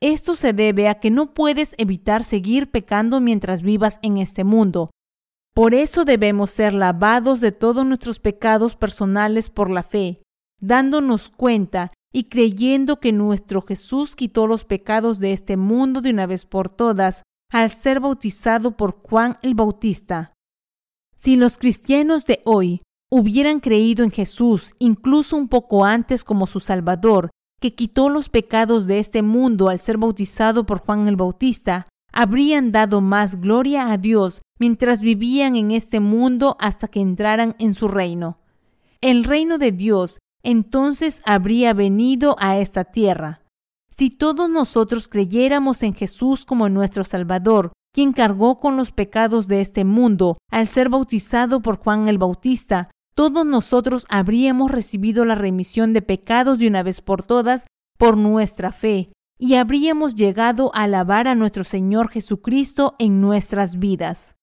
Esto se debe a que no puedes evitar seguir pecando mientras vivas en este mundo. Por eso debemos ser lavados de todos nuestros pecados personales por la fe, dándonos cuenta y creyendo que nuestro Jesús quitó los pecados de este mundo de una vez por todas al ser bautizado por Juan el Bautista. Si los cristianos de hoy hubieran creído en Jesús incluso un poco antes como su Salvador, que quitó los pecados de este mundo al ser bautizado por Juan el Bautista, habrían dado más gloria a Dios mientras vivían en este mundo hasta que entraran en su reino. El reino de Dios entonces habría venido a esta tierra. Si todos nosotros creyéramos en Jesús como nuestro Salvador, quien cargó con los pecados de este mundo al ser bautizado por Juan el Bautista, todos nosotros habríamos recibido la remisión de pecados de una vez por todas por nuestra fe y habríamos llegado a alabar a nuestro Señor Jesucristo en nuestras vidas.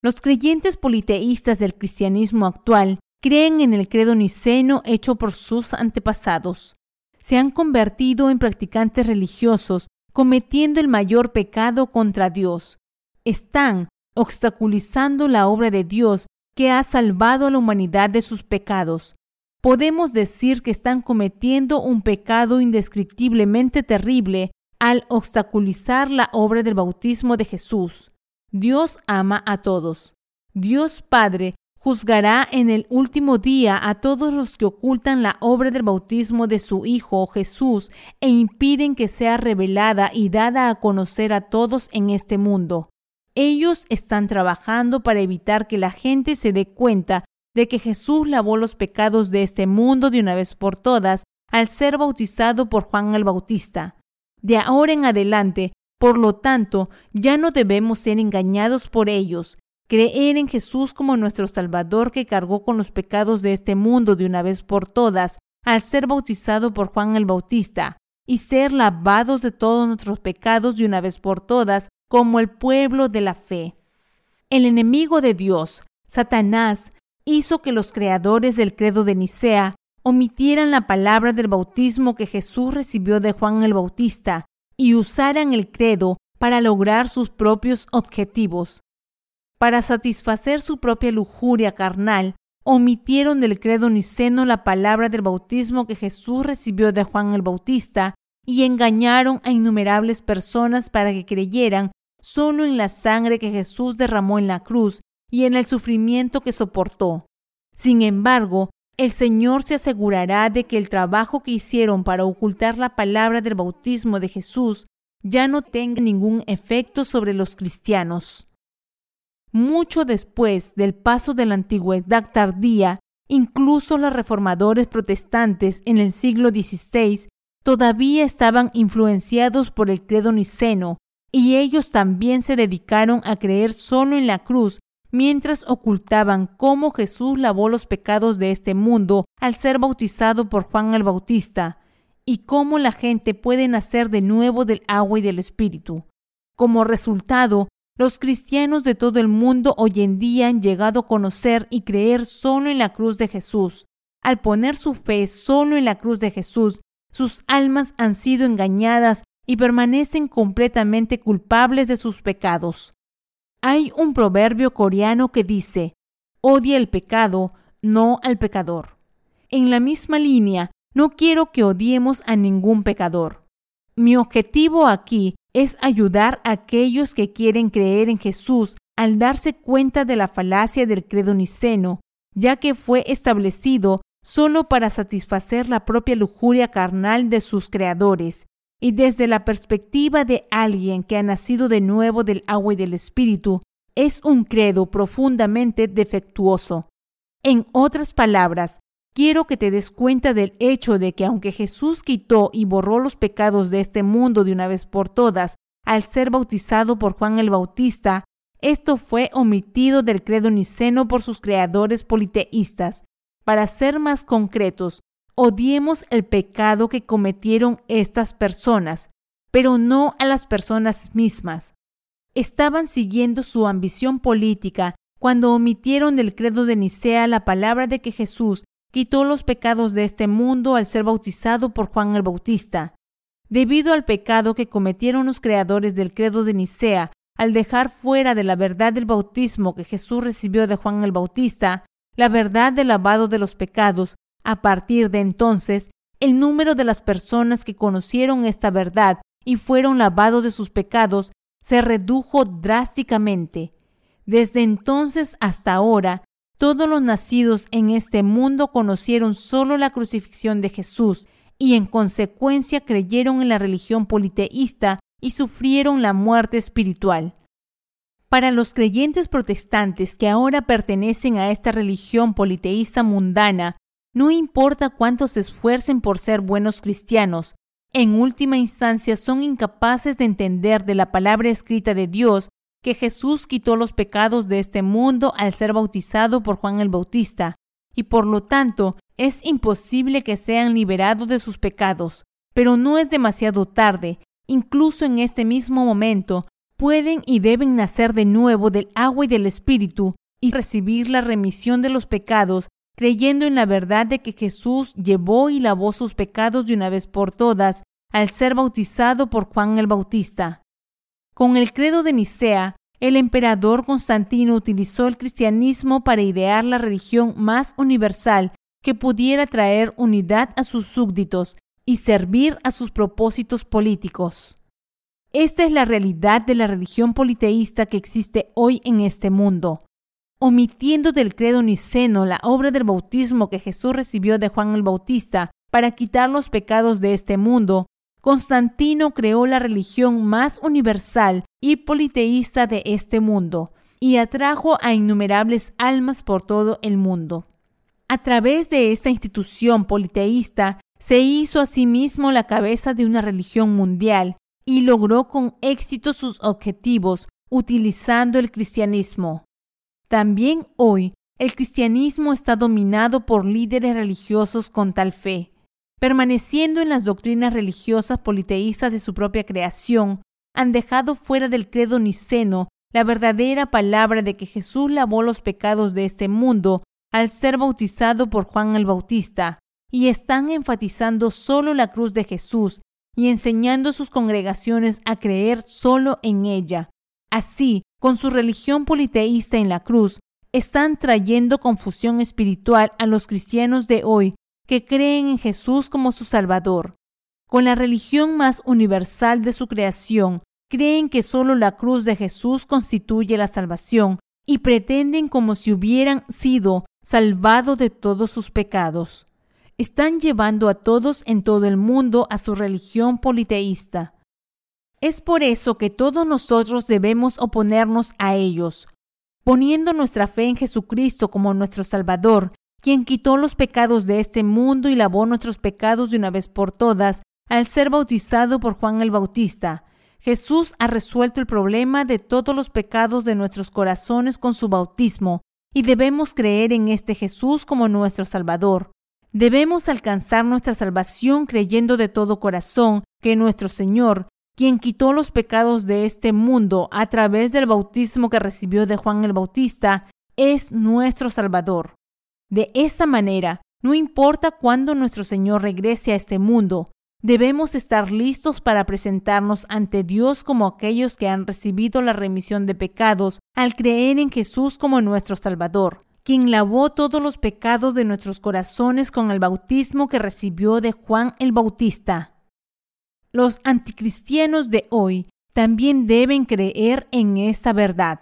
Los creyentes politeístas del cristianismo actual creen en el credo niceno hecho por sus antepasados. Se han convertido en practicantes religiosos cometiendo el mayor pecado contra Dios. Están obstaculizando la obra de Dios que ha salvado a la humanidad de sus pecados. Podemos decir que están cometiendo un pecado indescriptiblemente terrible al obstaculizar la obra del bautismo de Jesús. Dios ama a todos. Dios Padre juzgará en el último día a todos los que ocultan la obra del bautismo de su Hijo Jesús e impiden que sea revelada y dada a conocer a todos en este mundo. Ellos están trabajando para evitar que la gente se dé cuenta de que Jesús lavó los pecados de este mundo de una vez por todas al ser bautizado por Juan el Bautista. De ahora en adelante, por lo tanto, ya no debemos ser engañados por ellos, creer en Jesús como nuestro Salvador que cargó con los pecados de este mundo de una vez por todas al ser bautizado por Juan el Bautista, y ser lavados de todos nuestros pecados de una vez por todas como el pueblo de la fe. El enemigo de Dios, Satanás, hizo que los creadores del credo de Nicea omitieran la palabra del bautismo que Jesús recibió de Juan el Bautista y usaran el credo para lograr sus propios objetivos para satisfacer su propia lujuria carnal, omitieron del credo niceno la palabra del bautismo que Jesús recibió de Juan el Bautista y engañaron a innumerables personas para que creyeran solo en la sangre que Jesús derramó en la cruz y en el sufrimiento que soportó. Sin embargo, el Señor se asegurará de que el trabajo que hicieron para ocultar la palabra del bautismo de Jesús ya no tenga ningún efecto sobre los cristianos. Mucho después del paso de la antigüedad tardía, incluso los reformadores protestantes en el siglo XVI todavía estaban influenciados por el credo niceno, y ellos también se dedicaron a creer solo en la cruz mientras ocultaban cómo Jesús lavó los pecados de este mundo al ser bautizado por Juan el Bautista, y cómo la gente puede nacer de nuevo del agua y del Espíritu. Como resultado, los cristianos de todo el mundo hoy en día han llegado a conocer y creer solo en la cruz de Jesús. Al poner su fe solo en la cruz de Jesús, sus almas han sido engañadas y permanecen completamente culpables de sus pecados. Hay un proverbio coreano que dice, odia el pecado, no al pecador. En la misma línea, no quiero que odiemos a ningún pecador. Mi objetivo aquí es ayudar a aquellos que quieren creer en Jesús al darse cuenta de la falacia del credo niceno, ya que fue establecido solo para satisfacer la propia lujuria carnal de sus creadores, y desde la perspectiva de alguien que ha nacido de nuevo del agua y del Espíritu, es un credo profundamente defectuoso. En otras palabras, quiero que te des cuenta del hecho de que aunque Jesús quitó y borró los pecados de este mundo de una vez por todas al ser bautizado por Juan el Bautista, esto fue omitido del credo niceno por sus creadores politeístas. Para ser más concretos, odiemos el pecado que cometieron estas personas, pero no a las personas mismas. Estaban siguiendo su ambición política cuando omitieron del credo de Nicea la palabra de que Jesús quitó los pecados de este mundo al ser bautizado por Juan el Bautista. Debido al pecado que cometieron los creadores del credo de Nicea al dejar fuera de la verdad del bautismo que Jesús recibió de Juan el Bautista, la verdad del lavado de los pecados, a partir de entonces, el número de las personas que conocieron esta verdad y fueron lavados de sus pecados se redujo drásticamente. Desde entonces hasta ahora, todos los nacidos en este mundo conocieron solo la crucifixión de Jesús y en consecuencia creyeron en la religión politeísta y sufrieron la muerte espiritual. Para los creyentes protestantes que ahora pertenecen a esta religión politeísta mundana, no importa cuánto se esfuercen por ser buenos cristianos, en última instancia son incapaces de entender de la palabra escrita de Dios que Jesús quitó los pecados de este mundo al ser bautizado por Juan el Bautista, y por lo tanto es imposible que sean liberados de sus pecados. Pero no es demasiado tarde, incluso en este mismo momento, pueden y deben nacer de nuevo del agua y del Espíritu y recibir la remisión de los pecados, creyendo en la verdad de que Jesús llevó y lavó sus pecados de una vez por todas al ser bautizado por Juan el Bautista. Con el credo de Nicea, el emperador Constantino utilizó el cristianismo para idear la religión más universal que pudiera traer unidad a sus súbditos y servir a sus propósitos políticos. Esta es la realidad de la religión politeísta que existe hoy en este mundo. Omitiendo del credo niceno la obra del bautismo que Jesús recibió de Juan el Bautista para quitar los pecados de este mundo, Constantino creó la religión más universal y politeísta de este mundo y atrajo a innumerables almas por todo el mundo. A través de esta institución politeísta se hizo a sí la cabeza de una religión mundial y logró con éxito sus objetivos utilizando el cristianismo. También hoy el cristianismo está dominado por líderes religiosos con tal fe. Permaneciendo en las doctrinas religiosas politeístas de su propia creación, han dejado fuera del credo niceno la verdadera palabra de que Jesús lavó los pecados de este mundo al ser bautizado por Juan el Bautista, y están enfatizando solo la cruz de Jesús y enseñando a sus congregaciones a creer solo en ella. Así, con su religión politeísta en la cruz, están trayendo confusión espiritual a los cristianos de hoy que creen en Jesús como su Salvador. Con la religión más universal de su creación, creen que solo la cruz de Jesús constituye la salvación y pretenden como si hubieran sido salvados de todos sus pecados están llevando a todos en todo el mundo a su religión politeísta. Es por eso que todos nosotros debemos oponernos a ellos, poniendo nuestra fe en Jesucristo como nuestro Salvador, quien quitó los pecados de este mundo y lavó nuestros pecados de una vez por todas al ser bautizado por Juan el Bautista. Jesús ha resuelto el problema de todos los pecados de nuestros corazones con su bautismo, y debemos creer en este Jesús como nuestro Salvador. Debemos alcanzar nuestra salvación creyendo de todo corazón que nuestro Señor, quien quitó los pecados de este mundo a través del bautismo que recibió de Juan el Bautista, es nuestro Salvador. De esta manera, no importa cuándo nuestro Señor regrese a este mundo, debemos estar listos para presentarnos ante Dios como aquellos que han recibido la remisión de pecados al creer en Jesús como nuestro Salvador quien lavó todos los pecados de nuestros corazones con el bautismo que recibió de Juan el Bautista. Los anticristianos de hoy también deben creer en esta verdad.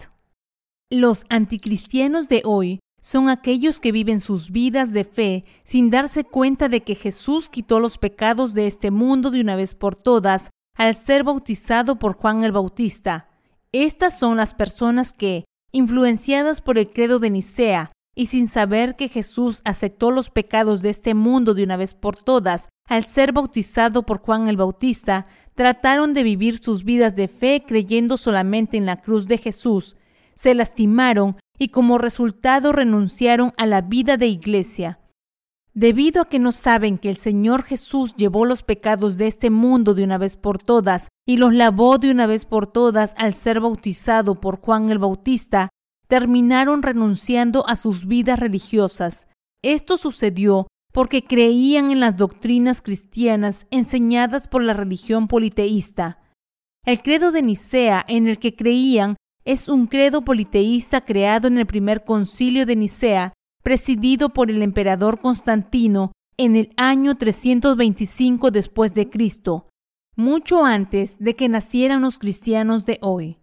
Los anticristianos de hoy son aquellos que viven sus vidas de fe sin darse cuenta de que Jesús quitó los pecados de este mundo de una vez por todas al ser bautizado por Juan el Bautista. Estas son las personas que, influenciadas por el credo de Nicea y sin saber que Jesús aceptó los pecados de este mundo de una vez por todas, al ser bautizado por Juan el Bautista, trataron de vivir sus vidas de fe creyendo solamente en la cruz de Jesús, se lastimaron y como resultado renunciaron a la vida de iglesia. Debido a que no saben que el Señor Jesús llevó los pecados de este mundo de una vez por todas y los lavó de una vez por todas al ser bautizado por Juan el Bautista, terminaron renunciando a sus vidas religiosas. Esto sucedió porque creían en las doctrinas cristianas enseñadas por la religión politeísta. El credo de Nicea en el que creían es un credo politeísta creado en el primer concilio de Nicea presidido por el emperador Constantino en el año 325 después de Cristo, mucho antes de que nacieran los cristianos de hoy.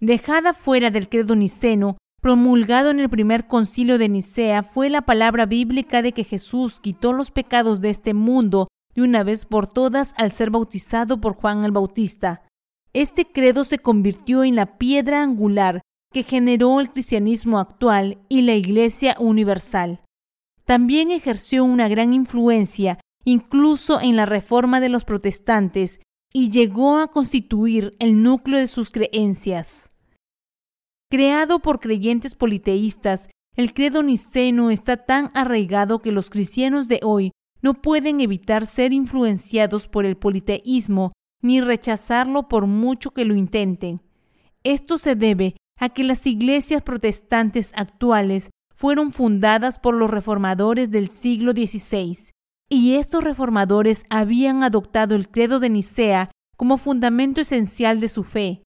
Dejada fuera del credo niceno, promulgado en el primer concilio de Nicea, fue la palabra bíblica de que Jesús quitó los pecados de este mundo de una vez por todas al ser bautizado por Juan el Bautista. Este credo se convirtió en la piedra angular que generó el cristianismo actual y la Iglesia universal. También ejerció una gran influencia incluso en la reforma de los protestantes y llegó a constituir el núcleo de sus creencias. Creado por creyentes politeístas, el credo niceno está tan arraigado que los cristianos de hoy no pueden evitar ser influenciados por el politeísmo ni rechazarlo por mucho que lo intenten. Esto se debe a que las iglesias protestantes actuales fueron fundadas por los reformadores del siglo XVI, y estos reformadores habían adoptado el credo de Nicea como fundamento esencial de su fe.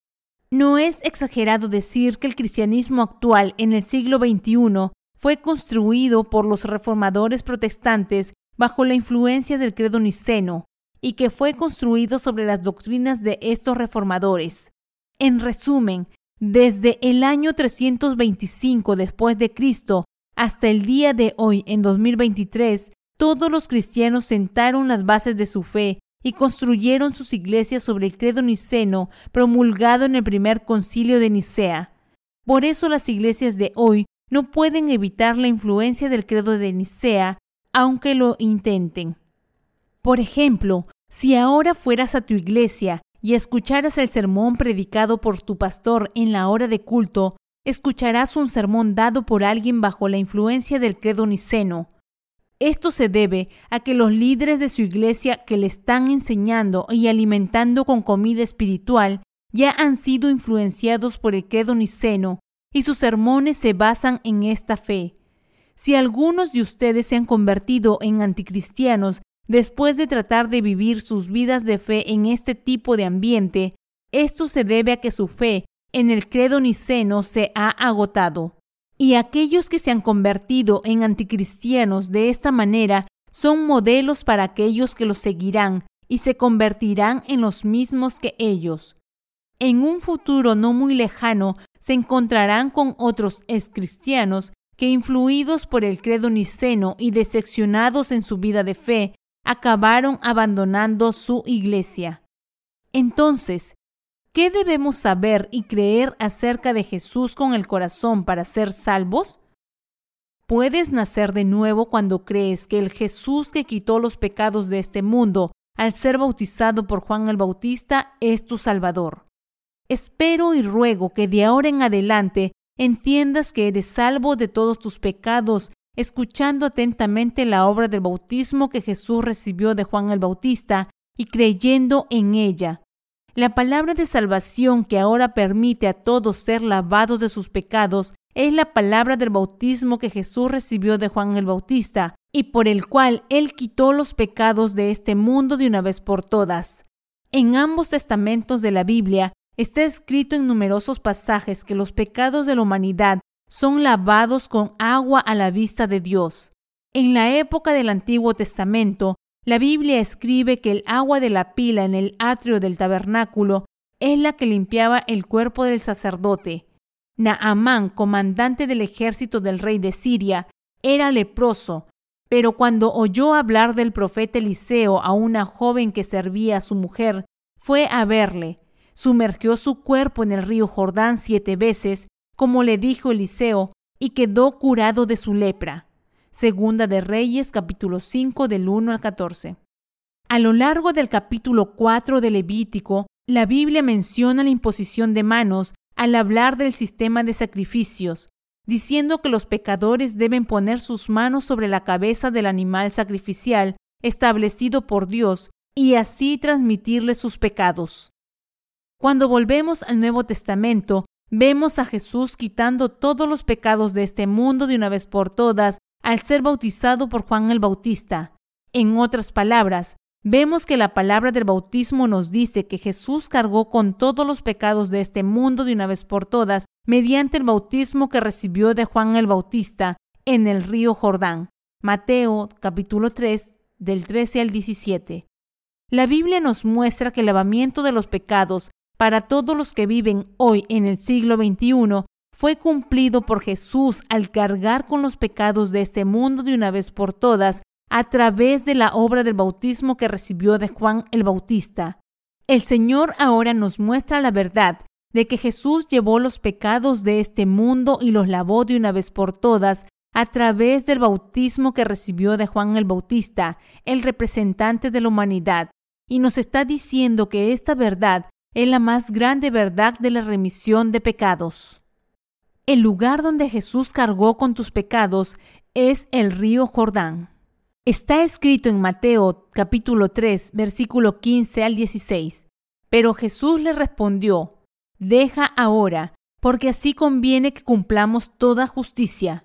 No es exagerado decir que el cristianismo actual en el siglo XXI fue construido por los reformadores protestantes bajo la influencia del credo niceno y que fue construido sobre las doctrinas de estos reformadores. En resumen, desde el año 325 después de Cristo hasta el día de hoy, en 2023, todos los cristianos sentaron las bases de su fe y construyeron sus iglesias sobre el credo niceno promulgado en el primer concilio de Nicea. Por eso las iglesias de hoy no pueden evitar la influencia del credo de Nicea, aunque lo intenten. Por ejemplo, si ahora fueras a tu iglesia y escucharas el sermón predicado por tu pastor en la hora de culto, escucharás un sermón dado por alguien bajo la influencia del credo niceno. Esto se debe a que los líderes de su iglesia que le están enseñando y alimentando con comida espiritual ya han sido influenciados por el credo niceno y sus sermones se basan en esta fe. Si algunos de ustedes se han convertido en anticristianos Después de tratar de vivir sus vidas de fe en este tipo de ambiente, esto se debe a que su fe en el credo niceno se ha agotado. Y aquellos que se han convertido en anticristianos de esta manera son modelos para aquellos que los seguirán y se convertirán en los mismos que ellos. En un futuro no muy lejano se encontrarán con otros excristianos que influidos por el credo niceno y decepcionados en su vida de fe, acabaron abandonando su iglesia. Entonces, ¿qué debemos saber y creer acerca de Jesús con el corazón para ser salvos? Puedes nacer de nuevo cuando crees que el Jesús que quitó los pecados de este mundo al ser bautizado por Juan el Bautista es tu Salvador. Espero y ruego que de ahora en adelante entiendas que eres salvo de todos tus pecados escuchando atentamente la obra del bautismo que Jesús recibió de Juan el Bautista y creyendo en ella. La palabra de salvación que ahora permite a todos ser lavados de sus pecados es la palabra del bautismo que Jesús recibió de Juan el Bautista y por el cual Él quitó los pecados de este mundo de una vez por todas. En ambos testamentos de la Biblia está escrito en numerosos pasajes que los pecados de la humanidad son lavados con agua a la vista de Dios. En la época del Antiguo Testamento, la Biblia escribe que el agua de la pila en el atrio del tabernáculo es la que limpiaba el cuerpo del sacerdote. Naamán, comandante del ejército del rey de Siria, era leproso, pero cuando oyó hablar del profeta Eliseo a una joven que servía a su mujer, fue a verle, sumergió su cuerpo en el río Jordán siete veces como le dijo Eliseo, y quedó curado de su lepra. Segunda de Reyes capítulo 5 del 1 al 14. A lo largo del capítulo 4 de Levítico, la Biblia menciona la imposición de manos al hablar del sistema de sacrificios, diciendo que los pecadores deben poner sus manos sobre la cabeza del animal sacrificial establecido por Dios y así transmitirle sus pecados. Cuando volvemos al Nuevo Testamento, Vemos a Jesús quitando todos los pecados de este mundo de una vez por todas al ser bautizado por Juan el Bautista. En otras palabras, vemos que la palabra del bautismo nos dice que Jesús cargó con todos los pecados de este mundo de una vez por todas mediante el bautismo que recibió de Juan el Bautista en el río Jordán. Mateo capítulo 3 del 13 al 17. La Biblia nos muestra que el lavamiento de los pecados para todos los que viven hoy en el siglo XXI fue cumplido por Jesús al cargar con los pecados de este mundo de una vez por todas a través de la obra del bautismo que recibió de Juan el Bautista. El Señor ahora nos muestra la verdad de que Jesús llevó los pecados de este mundo y los lavó de una vez por todas a través del bautismo que recibió de Juan el Bautista, el representante de la humanidad, y nos está diciendo que esta verdad es la más grande verdad de la remisión de pecados. El lugar donde Jesús cargó con tus pecados es el río Jordán. Está escrito en Mateo capítulo 3, versículo 15 al 16. Pero Jesús le respondió, Deja ahora, porque así conviene que cumplamos toda justicia.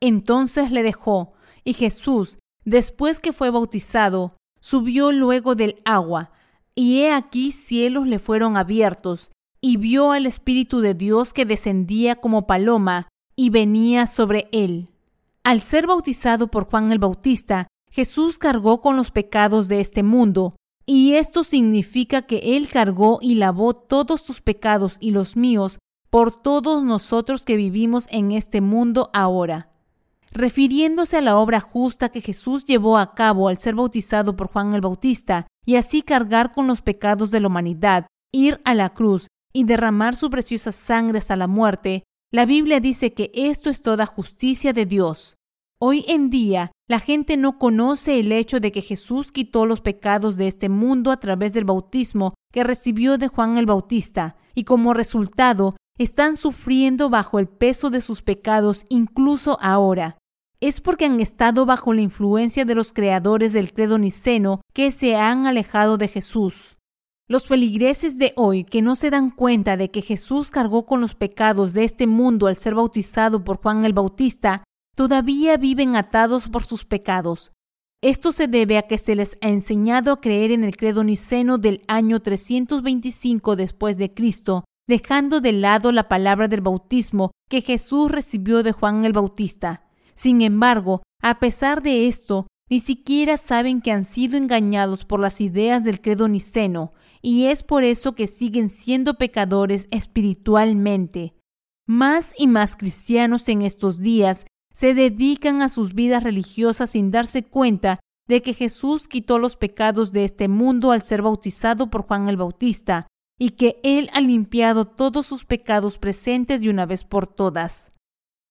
Entonces le dejó, y Jesús, después que fue bautizado, subió luego del agua, y he aquí cielos le fueron abiertos, y vio al Espíritu de Dios que descendía como paloma y venía sobre él. Al ser bautizado por Juan el Bautista, Jesús cargó con los pecados de este mundo, y esto significa que Él cargó y lavó todos tus pecados y los míos por todos nosotros que vivimos en este mundo ahora. Refiriéndose a la obra justa que Jesús llevó a cabo al ser bautizado por Juan el Bautista, y así cargar con los pecados de la humanidad, ir a la cruz y derramar su preciosa sangre hasta la muerte, la Biblia dice que esto es toda justicia de Dios. Hoy en día, la gente no conoce el hecho de que Jesús quitó los pecados de este mundo a través del bautismo que recibió de Juan el Bautista, y como resultado, están sufriendo bajo el peso de sus pecados incluso ahora. Es porque han estado bajo la influencia de los creadores del credo niceno que se han alejado de Jesús. Los feligreses de hoy que no se dan cuenta de que Jesús cargó con los pecados de este mundo al ser bautizado por Juan el Bautista, todavía viven atados por sus pecados. Esto se debe a que se les ha enseñado a creer en el credo niceno del año 325 después de Cristo, dejando de lado la palabra del bautismo que Jesús recibió de Juan el Bautista. Sin embargo, a pesar de esto, ni siquiera saben que han sido engañados por las ideas del credo niceno, y es por eso que siguen siendo pecadores espiritualmente. Más y más cristianos en estos días se dedican a sus vidas religiosas sin darse cuenta de que Jesús quitó los pecados de este mundo al ser bautizado por Juan el Bautista, y que Él ha limpiado todos sus pecados presentes de una vez por todas.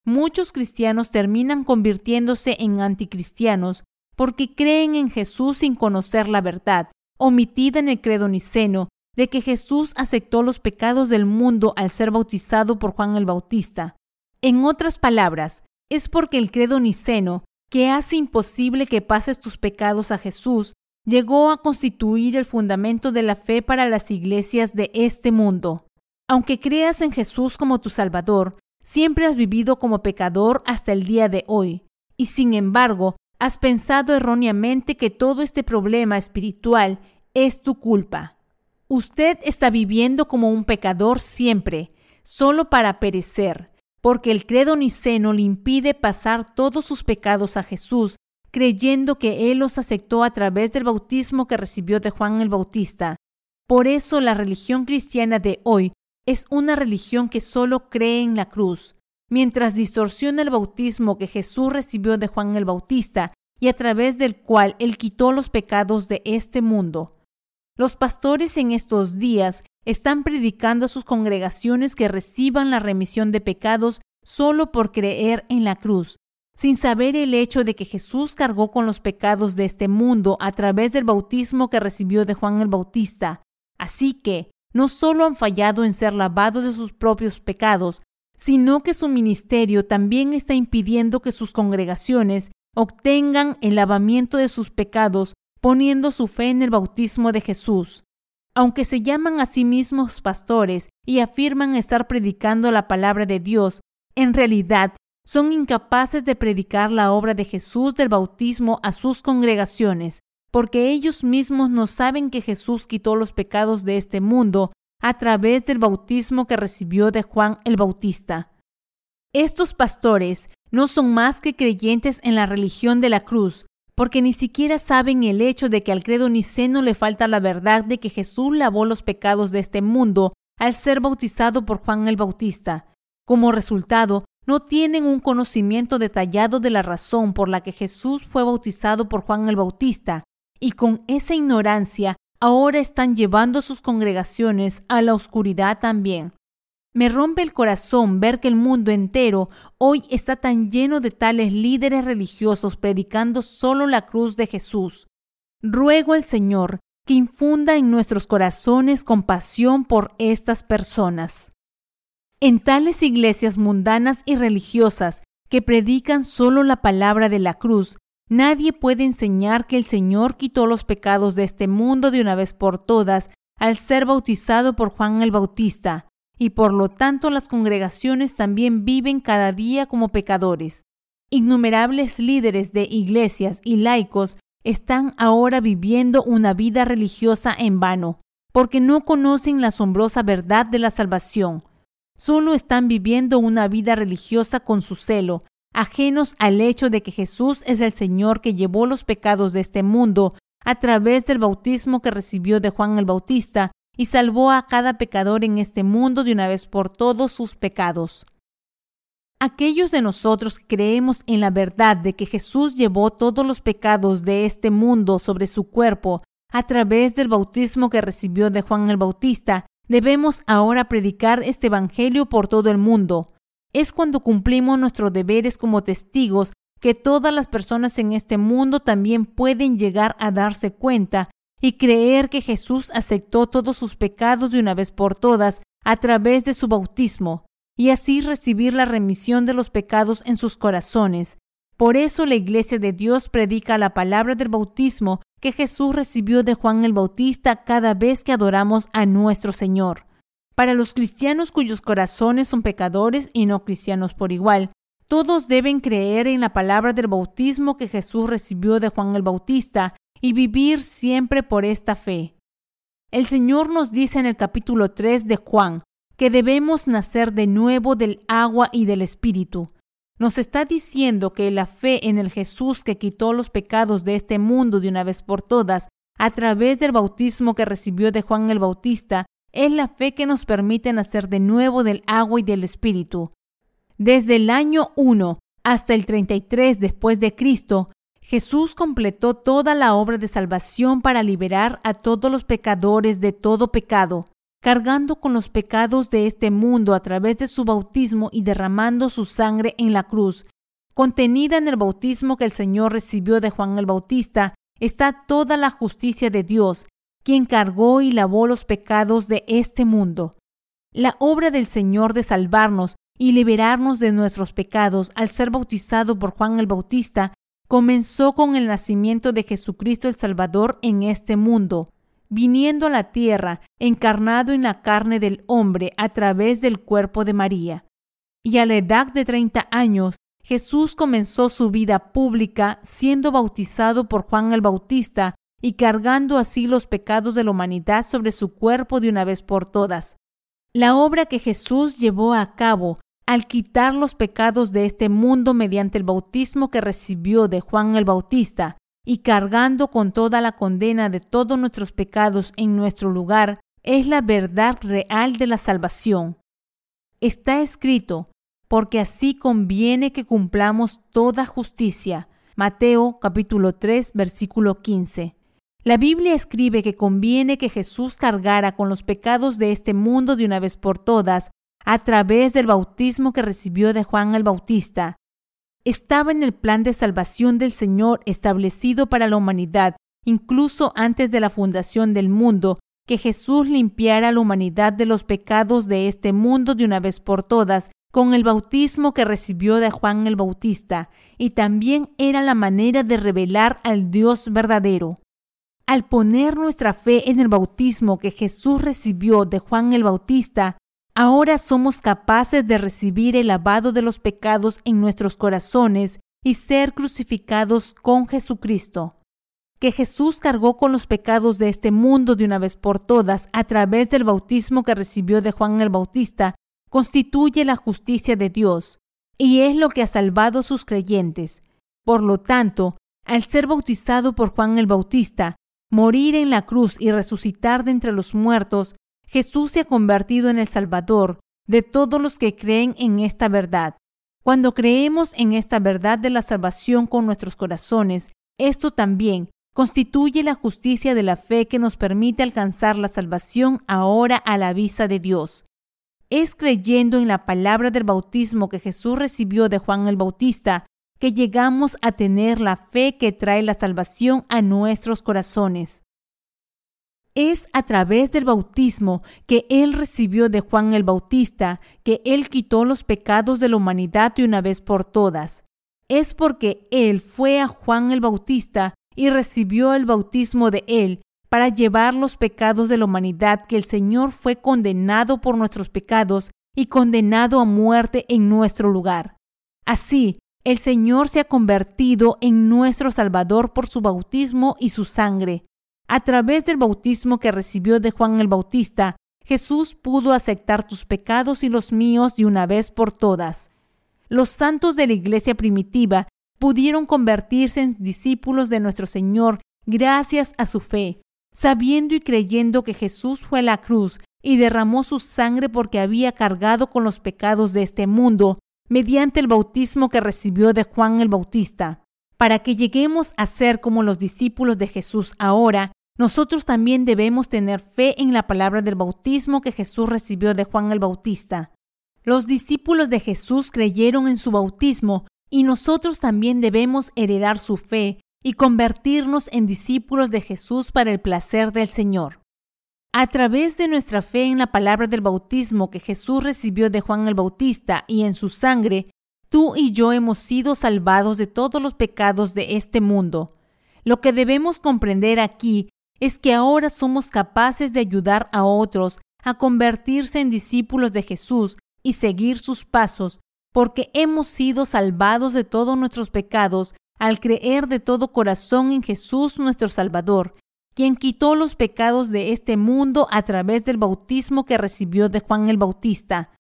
Muchos cristianos terminan convirtiéndose en anticristianos porque creen en Jesús sin conocer la verdad, omitida en el credo niceno de que Jesús aceptó los pecados del mundo al ser bautizado por Juan el Bautista. En otras palabras, es porque el credo niceno, que hace imposible que pases tus pecados a Jesús, llegó a constituir el fundamento de la fe para las iglesias de este mundo. Aunque creas en Jesús como tu Salvador, siempre has vivido como pecador hasta el día de hoy, y sin embargo Has pensado erróneamente que todo este problema espiritual es tu culpa. Usted está viviendo como un pecador siempre, solo para perecer, porque el credo niceno le impide pasar todos sus pecados a Jesús, creyendo que Él los aceptó a través del bautismo que recibió de Juan el Bautista. Por eso la religión cristiana de hoy es una religión que solo cree en la cruz, mientras distorsiona el bautismo que Jesús recibió de Juan el Bautista y a través del cual Él quitó los pecados de este mundo. Los pastores en estos días están predicando a sus congregaciones que reciban la remisión de pecados solo por creer en la cruz, sin saber el hecho de que Jesús cargó con los pecados de este mundo a través del bautismo que recibió de Juan el Bautista. Así que, no solo han fallado en ser lavados de sus propios pecados, sino que su ministerio también está impidiendo que sus congregaciones obtengan el lavamiento de sus pecados poniendo su fe en el bautismo de Jesús. Aunque se llaman a sí mismos pastores y afirman estar predicando la palabra de Dios, en realidad son incapaces de predicar la obra de Jesús del bautismo a sus congregaciones, porque ellos mismos no saben que Jesús quitó los pecados de este mundo a través del bautismo que recibió de Juan el Bautista. Estos pastores no son más que creyentes en la religión de la cruz, porque ni siquiera saben el hecho de que al credo niceno le falta la verdad de que Jesús lavó los pecados de este mundo al ser bautizado por Juan el Bautista. Como resultado, no tienen un conocimiento detallado de la razón por la que Jesús fue bautizado por Juan el Bautista, y con esa ignorancia ahora están llevando sus congregaciones a la oscuridad también. Me rompe el corazón ver que el mundo entero hoy está tan lleno de tales líderes religiosos predicando solo la cruz de Jesús. Ruego al Señor que infunda en nuestros corazones compasión por estas personas. En tales iglesias mundanas y religiosas que predican solo la palabra de la cruz, nadie puede enseñar que el Señor quitó los pecados de este mundo de una vez por todas al ser bautizado por Juan el Bautista, y por lo tanto las congregaciones también viven cada día como pecadores. Innumerables líderes de iglesias y laicos están ahora viviendo una vida religiosa en vano, porque no conocen la asombrosa verdad de la salvación. Solo están viviendo una vida religiosa con su celo, ajenos al hecho de que Jesús es el Señor que llevó los pecados de este mundo a través del bautismo que recibió de Juan el Bautista y salvó a cada pecador en este mundo de una vez por todos sus pecados. Aquellos de nosotros que creemos en la verdad de que Jesús llevó todos los pecados de este mundo sobre su cuerpo a través del bautismo que recibió de Juan el Bautista, debemos ahora predicar este Evangelio por todo el mundo. Es cuando cumplimos nuestros deberes como testigos que todas las personas en este mundo también pueden llegar a darse cuenta y creer que Jesús aceptó todos sus pecados de una vez por todas a través de su bautismo y así recibir la remisión de los pecados en sus corazones. Por eso la Iglesia de Dios predica la palabra del bautismo que Jesús recibió de Juan el Bautista cada vez que adoramos a nuestro Señor. Para los cristianos cuyos corazones son pecadores y no cristianos por igual, todos deben creer en la palabra del bautismo que Jesús recibió de Juan el Bautista y vivir siempre por esta fe. El Señor nos dice en el capítulo 3 de Juan, que debemos nacer de nuevo del agua y del Espíritu. Nos está diciendo que la fe en el Jesús que quitó los pecados de este mundo de una vez por todas, a través del bautismo que recibió de Juan el Bautista, es la fe que nos permite nacer de nuevo del agua y del Espíritu. Desde el año 1 hasta el 33 después de Cristo, Jesús completó toda la obra de salvación para liberar a todos los pecadores de todo pecado cargando con los pecados de este mundo a través de su bautismo y derramando su sangre en la cruz. Contenida en el bautismo que el Señor recibió de Juan el Bautista, está toda la justicia de Dios, quien cargó y lavó los pecados de este mundo. La obra del Señor de salvarnos y liberarnos de nuestros pecados al ser bautizado por Juan el Bautista comenzó con el nacimiento de Jesucristo el Salvador en este mundo viniendo a la tierra, encarnado en la carne del hombre a través del cuerpo de María. Y a la edad de treinta años, Jesús comenzó su vida pública siendo bautizado por Juan el Bautista y cargando así los pecados de la humanidad sobre su cuerpo de una vez por todas. La obra que Jesús llevó a cabo al quitar los pecados de este mundo mediante el bautismo que recibió de Juan el Bautista y cargando con toda la condena de todos nuestros pecados en nuestro lugar, es la verdad real de la salvación. Está escrito, porque así conviene que cumplamos toda justicia. Mateo capítulo 3 versículo 15. La Biblia escribe que conviene que Jesús cargara con los pecados de este mundo de una vez por todas a través del bautismo que recibió de Juan el Bautista, estaba en el plan de salvación del Señor establecido para la humanidad, incluso antes de la fundación del mundo, que Jesús limpiara a la humanidad de los pecados de este mundo de una vez por todas, con el bautismo que recibió de Juan el Bautista, y también era la manera de revelar al Dios verdadero. Al poner nuestra fe en el bautismo que Jesús recibió de Juan el Bautista, Ahora somos capaces de recibir el lavado de los pecados en nuestros corazones y ser crucificados con Jesucristo. Que Jesús cargó con los pecados de este mundo de una vez por todas a través del bautismo que recibió de Juan el Bautista constituye la justicia de Dios y es lo que ha salvado a sus creyentes. Por lo tanto, al ser bautizado por Juan el Bautista, morir en la cruz y resucitar de entre los muertos, Jesús se ha convertido en el Salvador de todos los que creen en esta verdad. Cuando creemos en esta verdad de la salvación con nuestros corazones, esto también constituye la justicia de la fe que nos permite alcanzar la salvación ahora a la vista de Dios. Es creyendo en la palabra del bautismo que Jesús recibió de Juan el Bautista que llegamos a tener la fe que trae la salvación a nuestros corazones. Es a través del bautismo que Él recibió de Juan el Bautista que Él quitó los pecados de la humanidad de una vez por todas. Es porque Él fue a Juan el Bautista y recibió el bautismo de Él para llevar los pecados de la humanidad que el Señor fue condenado por nuestros pecados y condenado a muerte en nuestro lugar. Así, el Señor se ha convertido en nuestro Salvador por su bautismo y su sangre. A través del bautismo que recibió de Juan el Bautista, Jesús pudo aceptar tus pecados y los míos de una vez por todas. Los santos de la iglesia primitiva pudieron convertirse en discípulos de nuestro Señor gracias a su fe, sabiendo y creyendo que Jesús fue a la cruz y derramó su sangre porque había cargado con los pecados de este mundo mediante el bautismo que recibió de Juan el Bautista. Para que lleguemos a ser como los discípulos de Jesús ahora, nosotros también debemos tener fe en la palabra del bautismo que Jesús recibió de Juan el Bautista. Los discípulos de Jesús creyeron en su bautismo y nosotros también debemos heredar su fe y convertirnos en discípulos de Jesús para el placer del Señor. A través de nuestra fe en la palabra del bautismo que Jesús recibió de Juan el Bautista y en su sangre, tú y yo hemos sido salvados de todos los pecados de este mundo. Lo que debemos comprender aquí es que ahora somos capaces de ayudar a otros a convertirse en discípulos de Jesús y seguir sus pasos, porque hemos sido salvados de todos nuestros pecados al creer de todo corazón en Jesús nuestro Salvador quien quitó los pecados de este mundo a través del bautismo que recibió de Juan el Bautista.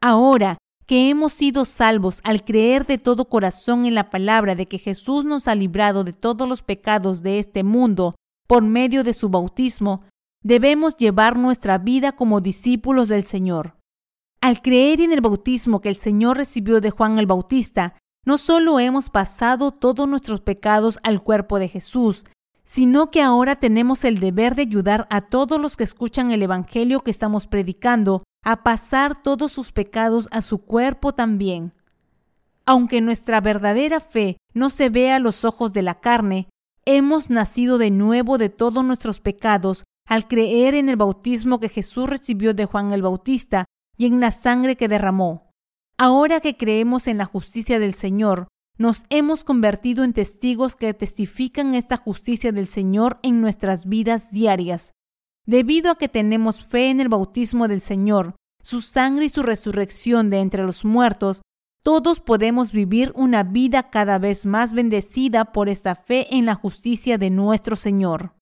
Ahora que hemos sido salvos al creer de todo corazón en la palabra de que Jesús nos ha librado de todos los pecados de este mundo por medio de su bautismo, debemos llevar nuestra vida como discípulos del Señor. Al creer en el bautismo que el Señor recibió de Juan el Bautista, no solo hemos pasado todos nuestros pecados al cuerpo de Jesús, sino que ahora tenemos el deber de ayudar a todos los que escuchan el Evangelio que estamos predicando a pasar todos sus pecados a su cuerpo también. Aunque nuestra verdadera fe no se vea a los ojos de la carne, hemos nacido de nuevo de todos nuestros pecados al creer en el bautismo que Jesús recibió de Juan el Bautista y en la sangre que derramó. Ahora que creemos en la justicia del Señor, nos hemos convertido en testigos que testifican esta justicia del Señor en nuestras vidas diarias. Debido a que tenemos fe en el bautismo del Señor, su sangre y su resurrección de entre los muertos, todos podemos vivir una vida cada vez más bendecida por esta fe en la justicia de nuestro Señor.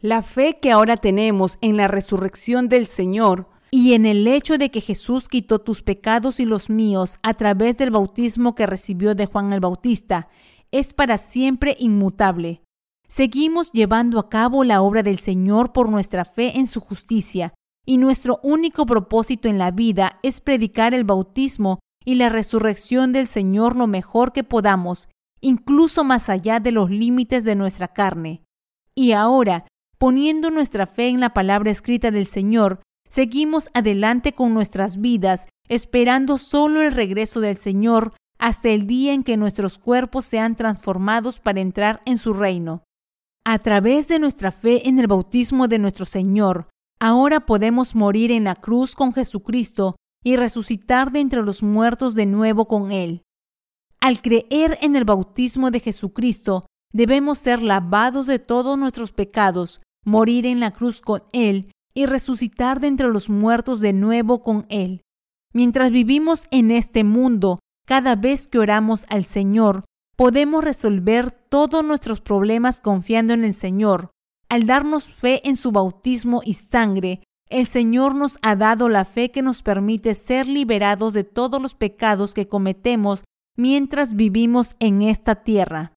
La fe que ahora tenemos en la resurrección del Señor y en el hecho de que Jesús quitó tus pecados y los míos a través del bautismo que recibió de Juan el Bautista, es para siempre inmutable. Seguimos llevando a cabo la obra del Señor por nuestra fe en su justicia, y nuestro único propósito en la vida es predicar el bautismo y la resurrección del Señor lo mejor que podamos, incluso más allá de los límites de nuestra carne. Y ahora, poniendo nuestra fe en la palabra escrita del Señor, Seguimos adelante con nuestras vidas, esperando solo el regreso del Señor hasta el día en que nuestros cuerpos sean transformados para entrar en su reino. A través de nuestra fe en el bautismo de nuestro Señor, ahora podemos morir en la cruz con Jesucristo y resucitar de entre los muertos de nuevo con Él. Al creer en el bautismo de Jesucristo, debemos ser lavados de todos nuestros pecados, morir en la cruz con Él y resucitar de entre los muertos de nuevo con Él. Mientras vivimos en este mundo, cada vez que oramos al Señor, podemos resolver todos nuestros problemas confiando en el Señor. Al darnos fe en su bautismo y sangre, el Señor nos ha dado la fe que nos permite ser liberados de todos los pecados que cometemos mientras vivimos en esta tierra.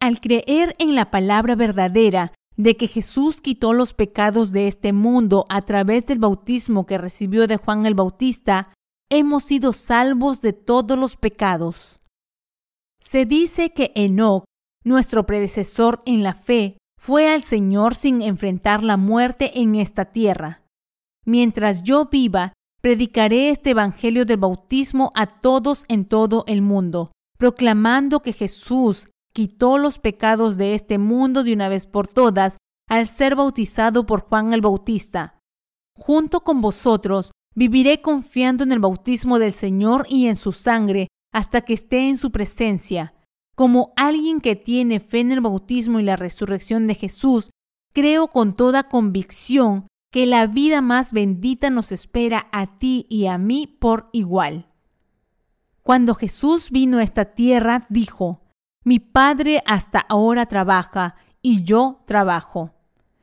Al creer en la palabra verdadera, de que Jesús quitó los pecados de este mundo a través del bautismo que recibió de Juan el Bautista, hemos sido salvos de todos los pecados. Se dice que Enoch, nuestro predecesor en la fe, fue al Señor sin enfrentar la muerte en esta tierra. Mientras yo viva, predicaré este Evangelio del bautismo a todos en todo el mundo, proclamando que Jesús quitó los pecados de este mundo de una vez por todas al ser bautizado por Juan el Bautista. Junto con vosotros viviré confiando en el bautismo del Señor y en su sangre hasta que esté en su presencia. Como alguien que tiene fe en el bautismo y la resurrección de Jesús, creo con toda convicción que la vida más bendita nos espera a ti y a mí por igual. Cuando Jesús vino a esta tierra, dijo, Mi Padre hasta ahora trabaja y yo trabajo.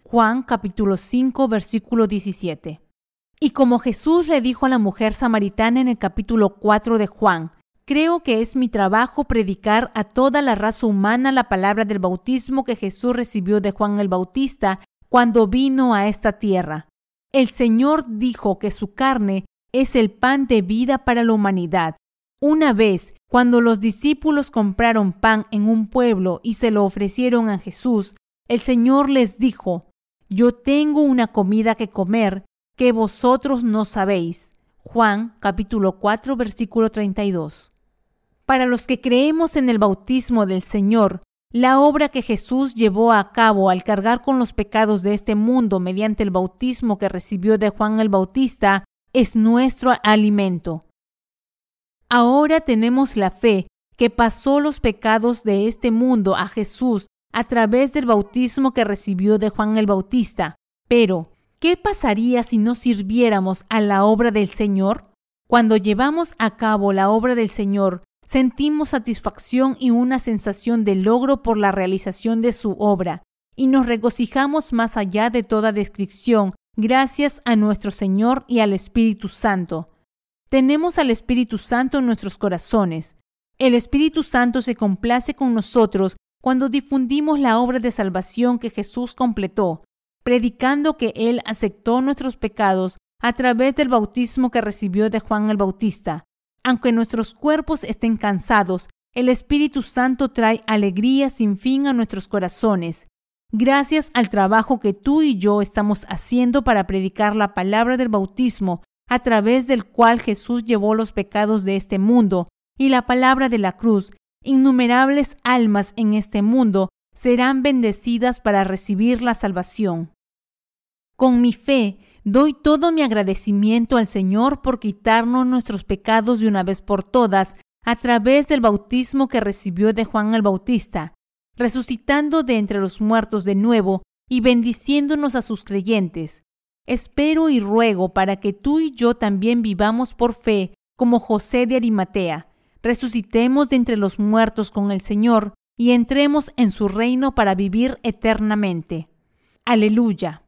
Juan capítulo 5 versículo 17. Y como Jesús le dijo a la mujer samaritana en el capítulo 4 de Juan, Creo que es mi trabajo predicar a toda la raza humana la palabra del bautismo que Jesús recibió de Juan el Bautista cuando vino a esta tierra. El Señor dijo que su carne es el pan de vida para la humanidad. Una vez, cuando los discípulos compraron pan en un pueblo y se lo ofrecieron a Jesús, el Señor les dijo, Yo tengo una comida que comer que vosotros no sabéis. Juan capítulo 4 versículo 32. Para los que creemos en el bautismo del Señor, la obra que Jesús llevó a cabo al cargar con los pecados de este mundo mediante el bautismo que recibió de Juan el Bautista es nuestro alimento. Ahora tenemos la fe que pasó los pecados de este mundo a Jesús a través del bautismo que recibió de Juan el Bautista. Pero, ¿qué pasaría si no sirviéramos a la obra del Señor? Cuando llevamos a cabo la obra del Señor, sentimos satisfacción y una sensación de logro por la realización de su obra, y nos regocijamos más allá de toda descripción, gracias a nuestro Señor y al Espíritu Santo. Tenemos al Espíritu Santo en nuestros corazones. El Espíritu Santo se complace con nosotros cuando difundimos la obra de salvación que Jesús completó, predicando que Él aceptó nuestros pecados a través del bautismo que recibió de Juan el Bautista. Aunque nuestros cuerpos estén cansados, el Espíritu Santo trae alegría sin fin a nuestros corazones. Gracias al trabajo que tú y yo estamos haciendo para predicar la palabra del bautismo, a través del cual Jesús llevó los pecados de este mundo, y la palabra de la cruz, innumerables almas en este mundo serán bendecidas para recibir la salvación. Con mi fe, Doy todo mi agradecimiento al Señor por quitarnos nuestros pecados de una vez por todas a través del bautismo que recibió de Juan el Bautista, resucitando de entre los muertos de nuevo y bendiciéndonos a sus creyentes. Espero y ruego para que tú y yo también vivamos por fe como José de Arimatea, resucitemos de entre los muertos con el Señor y entremos en su reino para vivir eternamente. Aleluya.